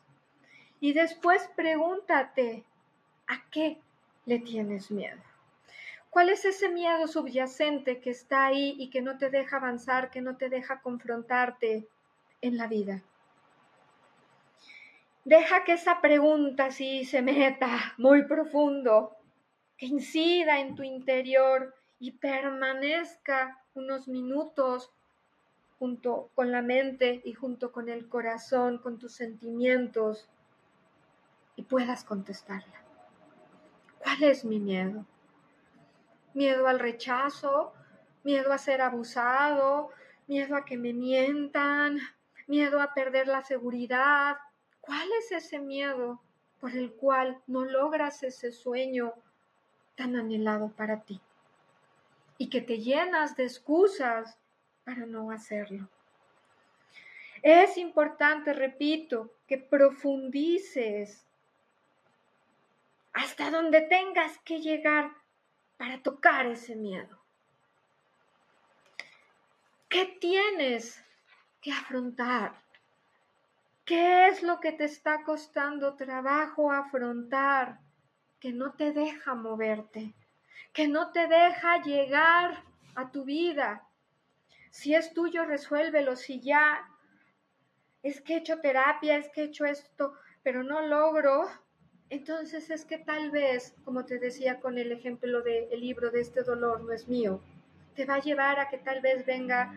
Y después pregúntate, ¿a qué le tienes miedo? ¿Cuál es ese miedo subyacente que está ahí y que no te deja avanzar, que no te deja confrontarte en la vida? Deja que esa pregunta se meta muy profundo, que incida en tu interior y permanezca unos minutos junto con la mente y junto con el corazón, con tus sentimientos, y puedas contestarla. ¿Cuál es mi miedo? ¿Miedo al rechazo? ¿Miedo a ser abusado? ¿Miedo a que me mientan? ¿Miedo a perder la seguridad? ¿Cuál es ese miedo por el cual no logras ese sueño tan anhelado para ti y que te llenas de excusas para no hacerlo. Es importante, repito, que profundices hasta donde tengas que llegar para tocar ese miedo. ¿Qué tienes que afrontar? ¿Qué es lo que te está costando trabajo afrontar que no te deja moverte, que no te deja llegar a tu vida? Si es tuyo, resuélvelo. Si ya es que he hecho terapia, es que he hecho esto, pero no logro, entonces es que tal vez, como te decía con el ejemplo del libro de este dolor no es mío, te va a llevar a que tal vez venga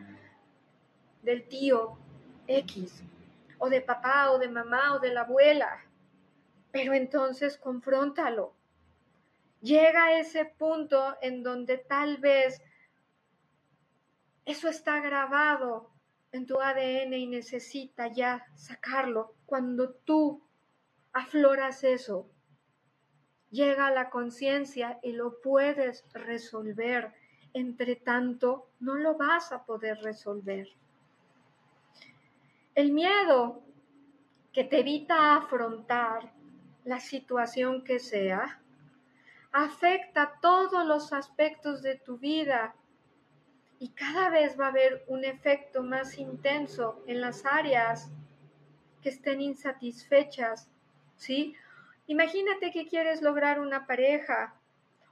del tío X, o de papá, o de mamá, o de la abuela. Pero entonces confróntalo. Llega a ese punto en donde tal vez eso está grabado en tu ADN y necesita ya sacarlo. Cuando tú afloras eso, llega a la conciencia y lo puedes resolver. Entre tanto, no lo vas a poder resolver. El miedo que te evita afrontar la situación que sea, afecta todos los aspectos de tu vida y cada vez va a haber un efecto más intenso en las áreas que estén insatisfechas, ¿sí? Imagínate que quieres lograr una pareja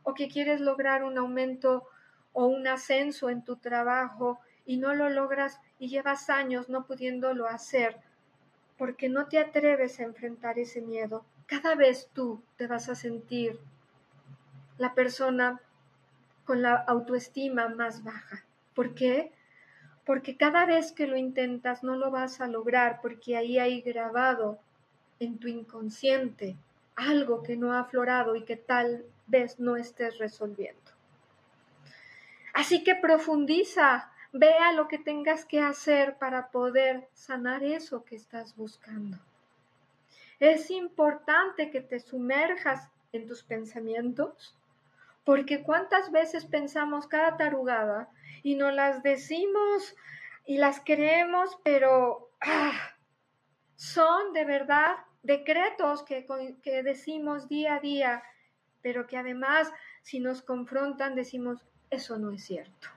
o que quieres lograr un aumento o un ascenso en tu trabajo y no lo logras y llevas años no pudiéndolo hacer porque no te atreves a enfrentar ese miedo. Cada vez tú te vas a sentir la persona con la autoestima más baja. ¿Por qué? Porque cada vez que lo intentas no lo vas a lograr porque ahí hay grabado en tu inconsciente algo que no ha aflorado y que tal vez no estés resolviendo. Así que profundiza, vea lo que tengas que hacer para poder sanar eso que estás buscando. Es importante que te sumerjas en tus pensamientos, porque cuántas veces pensamos cada tarugada y no las decimos y las creemos, pero ah, son de verdad decretos que, decimos día a día, pero que además si nos confrontan decimos, eso no es cierto.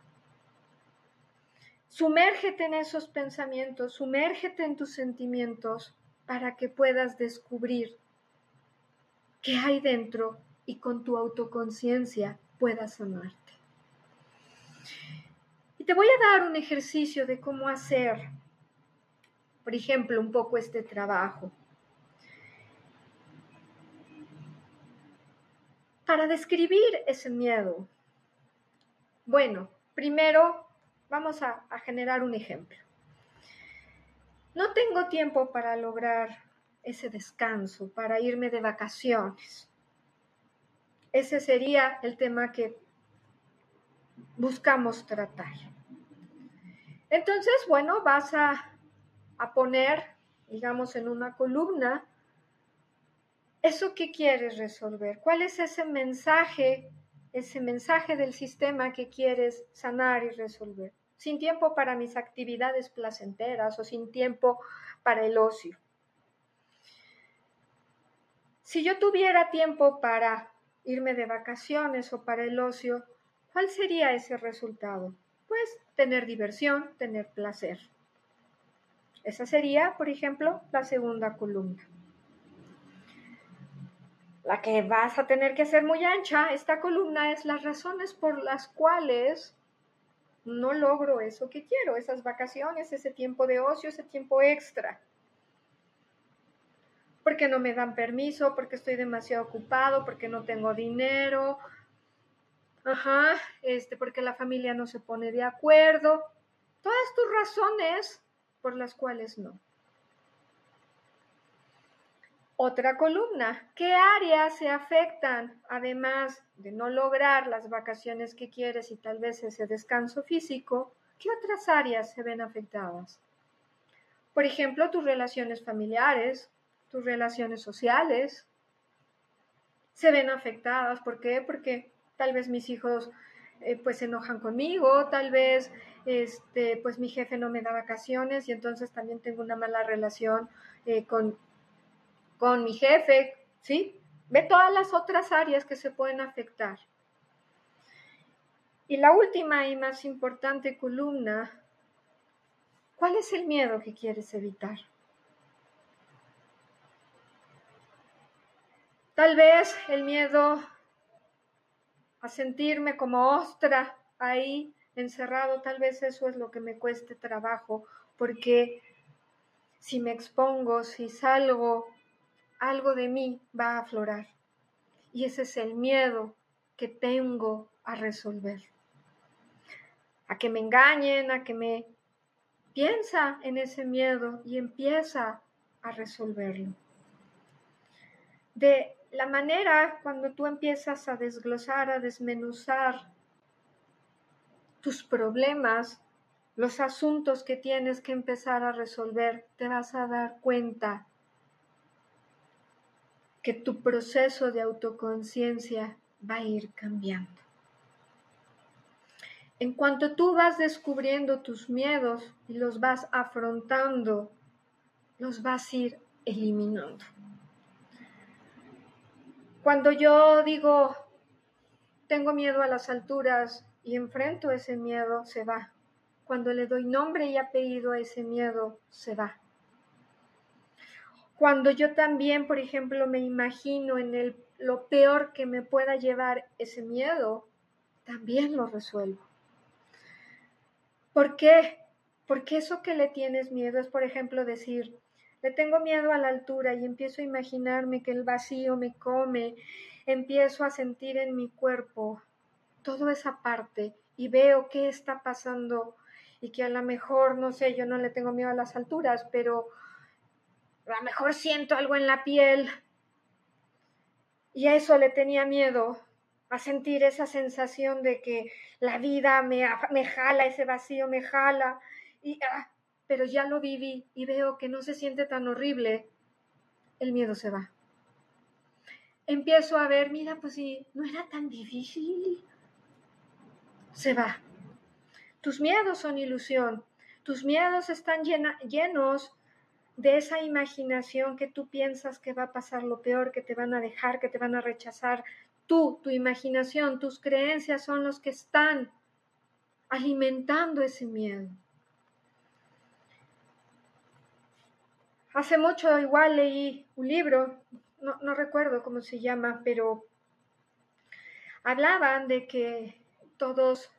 Sumérgete en esos pensamientos, sumérgete en tus sentimientos para que puedas descubrir qué hay dentro y con tu autoconciencia puedas sanarte. Y te voy a dar un ejercicio de cómo hacer, por ejemplo, un poco este trabajo. Para describir ese miedo, bueno, primero vamos a, a generar un ejemplo. No tengo tiempo para lograr ese descanso, para irme de vacaciones. Ese sería el tema que buscamos tratar. Entonces, bueno, vas a, poner, digamos, en una columna, eso que quieres resolver. ¿Cuál es ese mensaje, ese mensaje del sistema que quieres sanar y resolver? Sin tiempo para mis actividades placenteras o sin tiempo para el ocio. Si yo tuviera tiempo para irme de vacaciones o para el ocio, ¿cuál sería ese resultado? Pues tener diversión, tener placer. Esa sería, por ejemplo, la segunda columna. La que vas a tener que hacer muy ancha, esta columna es las razones por las cuales no logro eso que quiero, esas vacaciones, ese tiempo de ocio, ese tiempo extra. Porque no me dan permiso, porque estoy demasiado ocupado, porque no tengo dinero, ajá, este, porque la familia no se pone de acuerdo, todas tus razones por las cuales no. Otra columna, ¿qué áreas se afectan además de no lograr las vacaciones que quieres y tal vez ese descanso físico? ¿Qué otras áreas se ven afectadas? Por ejemplo, tus relaciones familiares, tus relaciones sociales se ven afectadas. ¿Por qué? Porque tal vez mis hijos eh, pues se enojan conmigo, tal vez este, pues mi jefe no me da vacaciones y entonces también tengo una mala relación eh, con, con mi jefe, ¿sí? Ve todas las otras áreas que se pueden afectar. Y la última y más importante columna, ¿cuál es el miedo que quieres evitar? Tal vez el miedo a sentirme como ostra ahí encerrado, tal vez eso es lo que me cueste trabajo, porque si me expongo, si salgo, algo de mí va a aflorar. Y ese es el miedo que tengo a resolver. A que me engañen, a que me piensa en ese miedo y empieza a resolverlo. De la manera cuando tú empiezas a desglosar, a desmenuzar tus problemas, los asuntos que tienes que empezar a resolver, te vas a dar cuenta que tu proceso de autoconciencia va a ir cambiando. En cuanto tú vas descubriendo tus miedos y los vas afrontando, los vas a ir eliminando. Cuando yo digo, tengo miedo a las alturas y enfrento ese miedo, se va. Cuando le doy nombre y apellido a ese miedo, se va. Cuando yo también, por ejemplo, me imagino en el, lo peor que me pueda llevar ese miedo, también lo resuelvo. ¿Por qué? Porque eso que le tienes miedo es, por ejemplo, decir, le tengo miedo a la altura y empiezo a imaginarme que el vacío me come, empiezo a sentir en mi cuerpo toda esa parte y veo qué está pasando y que a lo mejor, no sé, yo no le tengo miedo a las alturas, pero a lo mejor siento algo en la piel y a eso le tenía miedo, a sentir esa sensación de que la vida me, me jala, ese vacío me jala y ah, pero ya lo viví y veo que no se siente tan horrible, el miedo se va. Empiezo a ver, mira, pues sí, no era tan difícil. Se va. Tus miedos son ilusión. Tus miedos están llenos de esa imaginación que tú piensas que va a pasar lo peor, que te van a dejar, que te van a rechazar. Tú, tu imaginación, tus creencias son los que están alimentando ese miedo. Hace mucho igual leí un libro, no, recuerdo cómo se llama, pero hablaban de que todos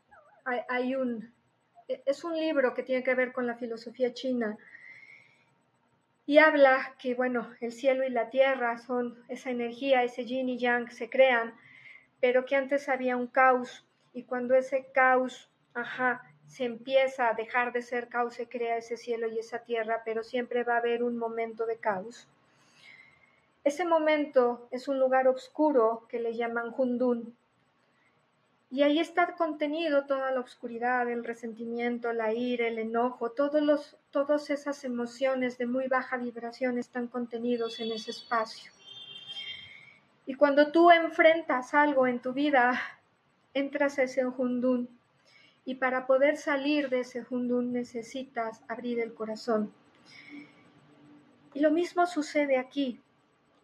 hay, un, es un libro que tiene que ver con la filosofía china y habla que, bueno, el cielo y la tierra son esa energía, ese yin y yang se crean, pero que antes había un caos y cuando ese caos, ajá, se empieza a dejar de ser caos, se crea ese cielo y esa tierra, pero siempre va a haber un momento de caos. Ese momento es un lugar oscuro que le llaman Hundun. Y ahí está contenido toda la oscuridad, el resentimiento, la ira, el enojo, todos los, todas esas emociones de muy baja vibración están contenidos en ese espacio. Y cuando tú enfrentas algo en tu vida, entras a ese Hundun y para poder salir de ese hundún necesitas abrir el corazón. Y lo mismo sucede aquí.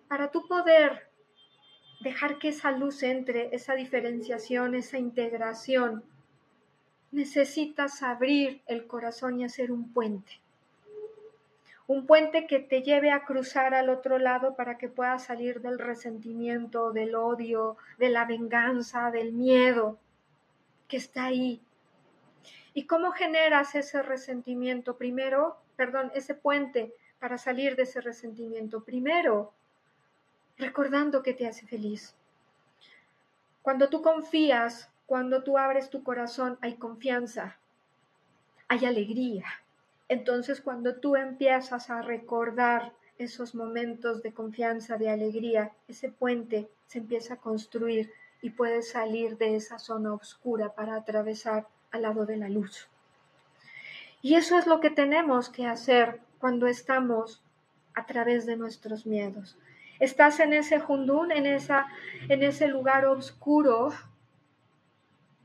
Para tú poder dejar que esa luz entre, esa diferenciación, esa integración, necesitas abrir el corazón y hacer un puente. Un puente que te lleve a cruzar al otro lado para que puedas salir del resentimiento, del odio, de la venganza, del miedo que está ahí ¿Y cómo generas ese resentimiento? Primero, perdón, ese puente para salir de ese resentimiento. Primero, recordando que te hace feliz. Cuando tú confías, cuando tú abres tu corazón, hay confianza, hay alegría. Entonces, cuando tú empiezas a recordar esos momentos de confianza, de alegría, ese puente se empieza a construir y puedes salir de esa zona oscura para atravesar al lado de la luz. Y eso es lo que tenemos que hacer cuando estamos a través de nuestros miedos. Estás en ese jundún, en, esa, en ese lugar oscuro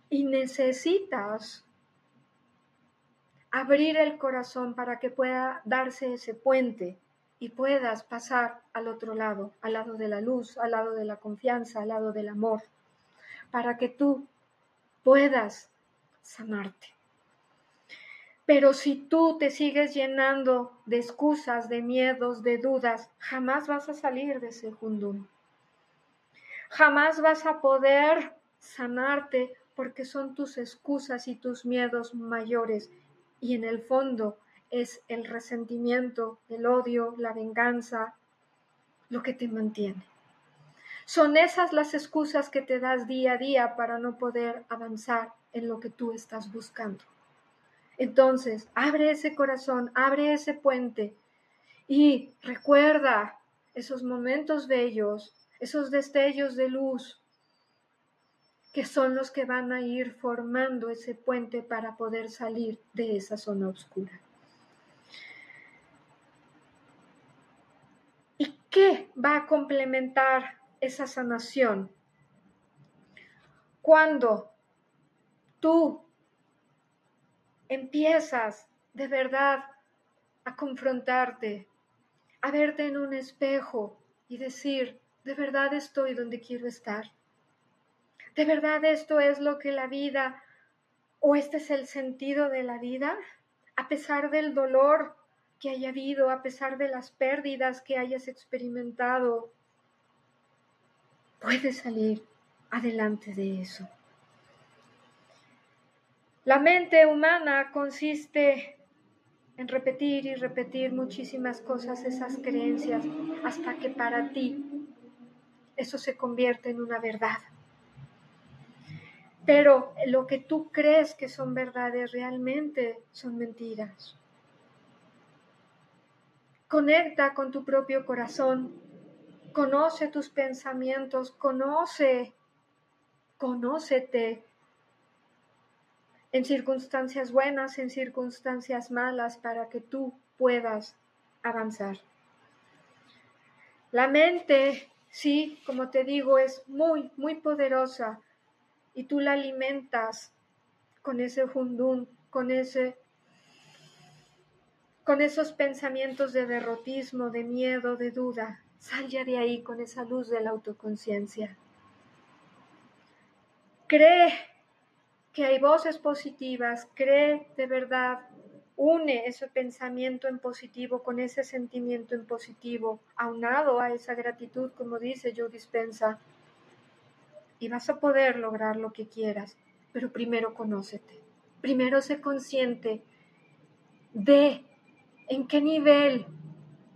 Y necesitas abrir el corazón para que pueda darse ese puente y puedas pasar al otro lado, al lado de la luz, al lado de la confianza, al lado del amor, para que tú puedas sanarte. Pero si tú te sigues llenando de excusas, de miedos, de dudas, jamás vas a salir de ese jundum. Jamás vas a poder sanarte porque son tus excusas y tus miedos mayores y en el fondo es el resentimiento, el odio, la venganza, lo que te mantiene. Son esas las excusas que te das día a día para no poder avanzar en lo que tú estás buscando. Entonces, abre ese corazón, abre ese puente y recuerda esos momentos bellos, esos destellos de luz que son los que van a ir formando ese puente para poder salir de esa zona oscura. ¿Y qué va a complementar esa sanación? Cuando tú empiezas de verdad a confrontarte, a verte en un espejo y decir, de verdad estoy donde quiero estar ¿De verdad esto es lo que la vida o este es el sentido de la vida? A pesar del dolor que haya habido, a pesar de las pérdidas que hayas experimentado, puedes salir adelante de eso. La mente humana consiste en repetir y repetir muchísimas cosas, esas creencias, hasta que para ti eso se convierte en una verdad. Pero lo que tú crees que son verdades realmente son mentiras. Conecta con tu propio corazón, conoce tus pensamientos, conoce, conócete en circunstancias buenas, en circunstancias malas, para que tú puedas avanzar. La mente, sí, como te digo, es muy, muy poderosa y tú la alimentas con ese jundún, con ese con esos pensamientos de derrotismo, de miedo, de duda. Sal ya de ahí con esa luz de la autoconciencia. Cree que hay voces positivas, cree de verdad, une ese pensamiento en positivo con ese sentimiento en positivo, aunado a esa gratitud, como dice Joe Dispensa, y vas a poder lograr lo que quieras, pero primero conócete, primero sé consciente de en qué nivel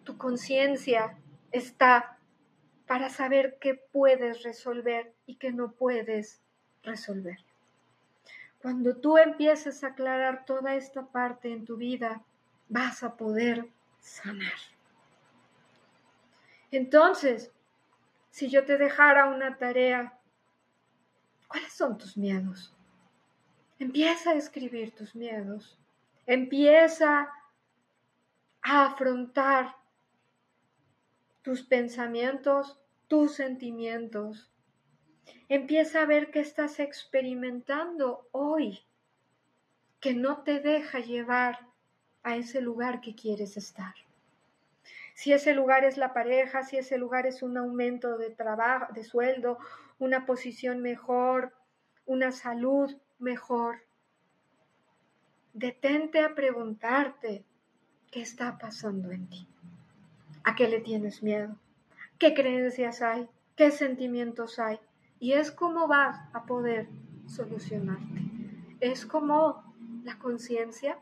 tu conciencia está para saber qué puedes resolver y qué no puedes resolver. Cuando tú empieces a aclarar toda esta parte en tu vida, vas a poder sanar. Entonces, si yo te dejara una tarea ¿Cuáles son tus miedos? Empieza a escribir tus miedos. Empieza a afrontar tus pensamientos, tus sentimientos. Empieza a ver qué estás experimentando hoy que no te deja llevar a ese lugar que quieres estar. Si ese lugar es la pareja, si ese lugar es un aumento de trabajo, de sueldo, una posición mejor, una salud mejor. Detente a preguntarte qué está pasando en ti. ¿A qué le tienes miedo? ¿Qué creencias hay? ¿Qué sentimientos hay? Y es como vas a poder solucionarte. Es como la conciencia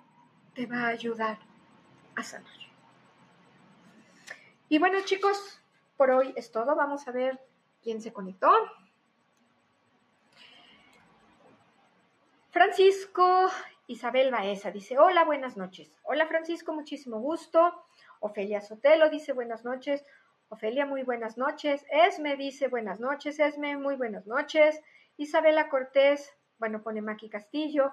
te va a ayudar a sanar. Y bueno chicos, por hoy es todo. Vamos a ver quién se conectó. Francisco Isabel Baeza dice, hola, buenas noches. Hola Francisco, muchísimo gusto. Ofelia Sotelo dice, buenas noches. Ofelia, muy buenas noches. Esme dice, buenas noches. Esme, muy buenas noches. Isabela Cortés, bueno, pone Maki Castillo.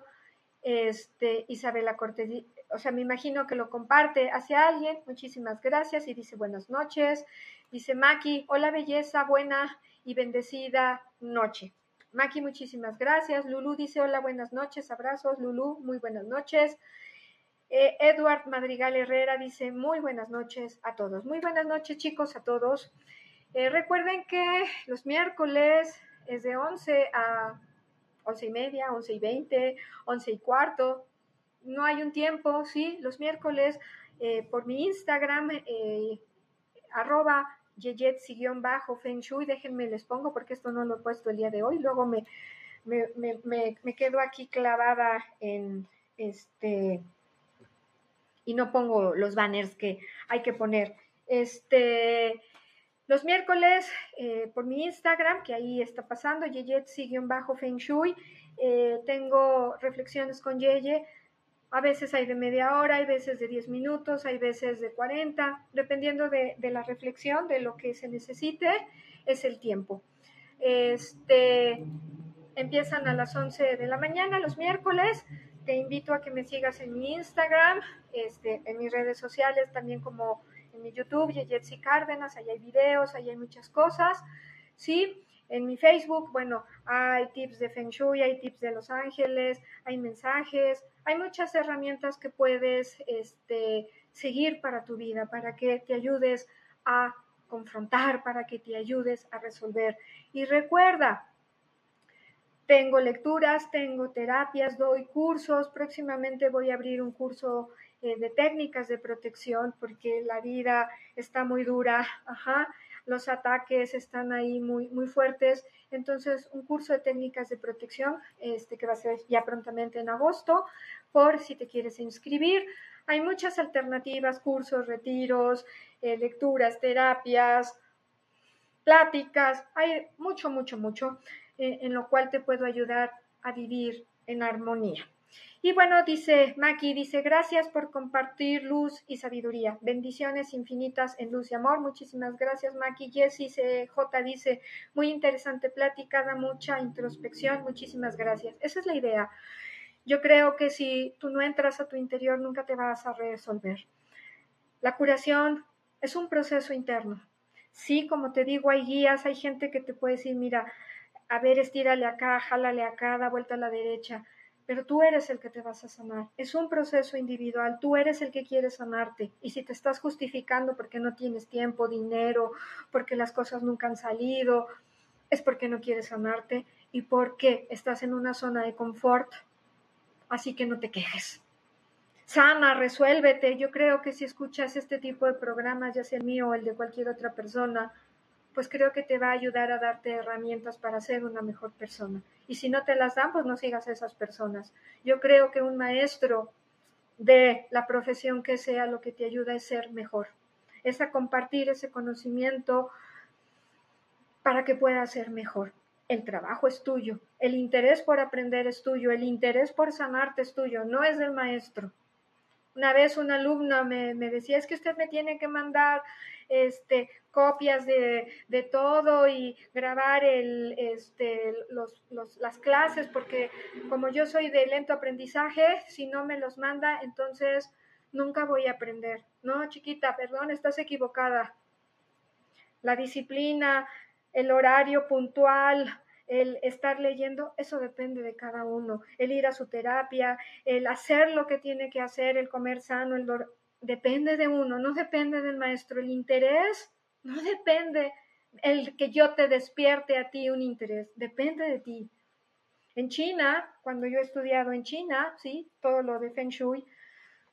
Este, Isabela Cortés, o sea, me imagino que lo comparte hacia alguien. Muchísimas gracias y dice buenas noches. Dice Maki, hola belleza, buena y bendecida noche. Maki, muchísimas gracias. Lulu dice hola, buenas noches, abrazos. Lulu, muy buenas noches. Eh, Edward Madrigal Herrera dice muy buenas noches a todos. Muy buenas noches chicos a todos. Eh, recuerden que los miércoles es de 11 a 11 y media, 11 y 20, 11 y cuarto. No hay un tiempo, ¿sí? Los miércoles eh, por mi Instagram, arroba bajo Feng Shui, déjenme les pongo porque esto no lo he puesto el día de hoy, luego me, me quedo aquí clavada en este y no pongo los banners que hay que poner. Este, los miércoles eh, por mi Instagram, que ahí está pasando, bajo feng shui, eh, tengo reflexiones con Yeye. A veces hay de media hora, hay veces de 10 minutos, hay veces de 40, dependiendo de, de la reflexión, de lo que se necesite, es el tiempo. Este, empiezan a las 11 de la mañana los miércoles te invito a que me sigas en mi Instagram, este, en mis redes sociales, también como en mi YouTube, Yetsi Cárdenas, ahí hay videos, ahí hay muchas cosas, ¿sí? En mi Facebook, bueno, hay tips de Feng Shui, hay tips de Los Ángeles, hay mensajes, hay muchas herramientas que puedes este, seguir para tu vida, para que te ayudes a confrontar, para que te ayudes a resolver. Y recuerda, tengo lecturas, tengo terapias, doy cursos. Próximamente voy a abrir un curso eh, de técnicas de protección porque la vida está muy dura. Ajá. Los ataques están ahí muy, muy fuertes. Entonces, un curso de técnicas de protección, este que va a ser ya prontamente en agosto, por si te quieres inscribir. Hay muchas alternativas, cursos, retiros, eh, lecturas, terapias, pláticas. Hay mucho, mucho, mucho. Eh, en lo cual te puedo ayudar a vivir en armonía. Y bueno, dice Maki, dice, gracias por compartir luz y sabiduría. Bendiciones infinitas en luz y amor. Muchísimas gracias, Maki. Jessie J dice, muy interesante plática, da mucha introspección. Muchísimas gracias. Esa es la idea. Yo creo que si tú no entras a tu interior, nunca te vas a resolver. La curación es un proceso interno. Sí, como te digo, hay guías, hay gente que te puede decir, mira, a ver, estírale acá, jálale acá, da vuelta a la derecha, pero tú eres el que te vas a sanar. Es un proceso individual, tú eres el que quiere sanarte. Y si te estás justificando porque no tienes tiempo, dinero, porque las cosas nunca han salido, es porque no quieres sanarte y porque estás en una zona de confort. Así que no te quejes. Sana, resuélvete. Yo creo que si escuchas este tipo de programas, ya sea el mío o el de cualquier otra persona, pues creo que te va a ayudar a darte herramientas para ser una mejor persona. Y si no te las dan, pues no sigas a esas personas. Yo creo que un maestro de la profesión que sea lo que te ayuda es ser mejor, es a compartir ese conocimiento para que puedas ser mejor. El trabajo es tuyo, el interés por aprender es tuyo, el interés por sanarte es tuyo, no es del maestro. Una vez una alumna me, me decía, es que usted me tiene que mandar este, copias de, de todo y grabar el, este, los, los, las clases, porque como yo soy de lento aprendizaje, si no me los manda, entonces nunca voy a aprender. No, chiquita, perdón, estás equivocada. La disciplina, el horario puntual, el estar leyendo, eso depende de cada uno. El ir a su terapia, el hacer lo que tiene que hacer, el comer sano, el, depende de uno, no depende del maestro. El interés no depende el que yo te despierte a ti un interés, depende de ti. En China, cuando yo he estudiado en China, sí, todo lo de Feng Shui,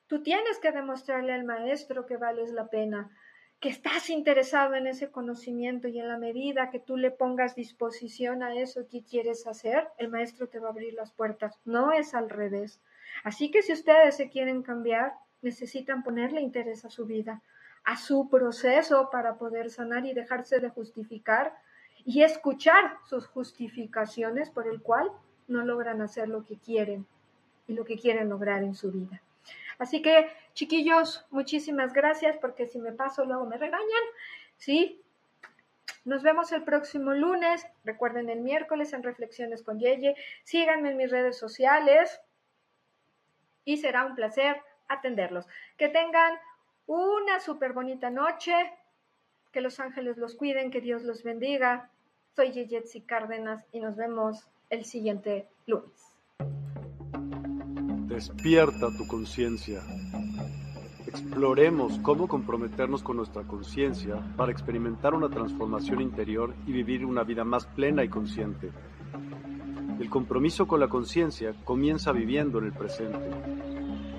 tú tienes que demostrarle al maestro que vales la pena, que estás interesado en ese conocimiento y en la medida que tú le pongas disposición a eso que quieres hacer, el maestro te va a abrir las puertas. No es al revés. Así que si ustedes se quieren cambiar, necesitan ponerle interés a su vida, a su proceso para poder sanar y dejarse de justificar y escuchar sus justificaciones por el cual no logran hacer lo que quieren y lo que quieren lograr en su vida. Así que, chiquillos, muchísimas gracias porque si me paso luego me regañan, ¿sí? Nos vemos el próximo lunes. Recuerden el miércoles en Reflexiones con Yeye. Síganme en mis redes sociales y será un placer atenderlos. Que tengan una súper bonita noche, que los ángeles los cuiden, que Dios los bendiga. Soy Yeyetsi Cárdenas y nos vemos el siguiente lunes. Despierta tu conciencia. Exploremos cómo comprometernos con nuestra conciencia para experimentar una transformación interior y vivir una vida más plena y consciente. El compromiso con la conciencia comienza viviendo en el presente.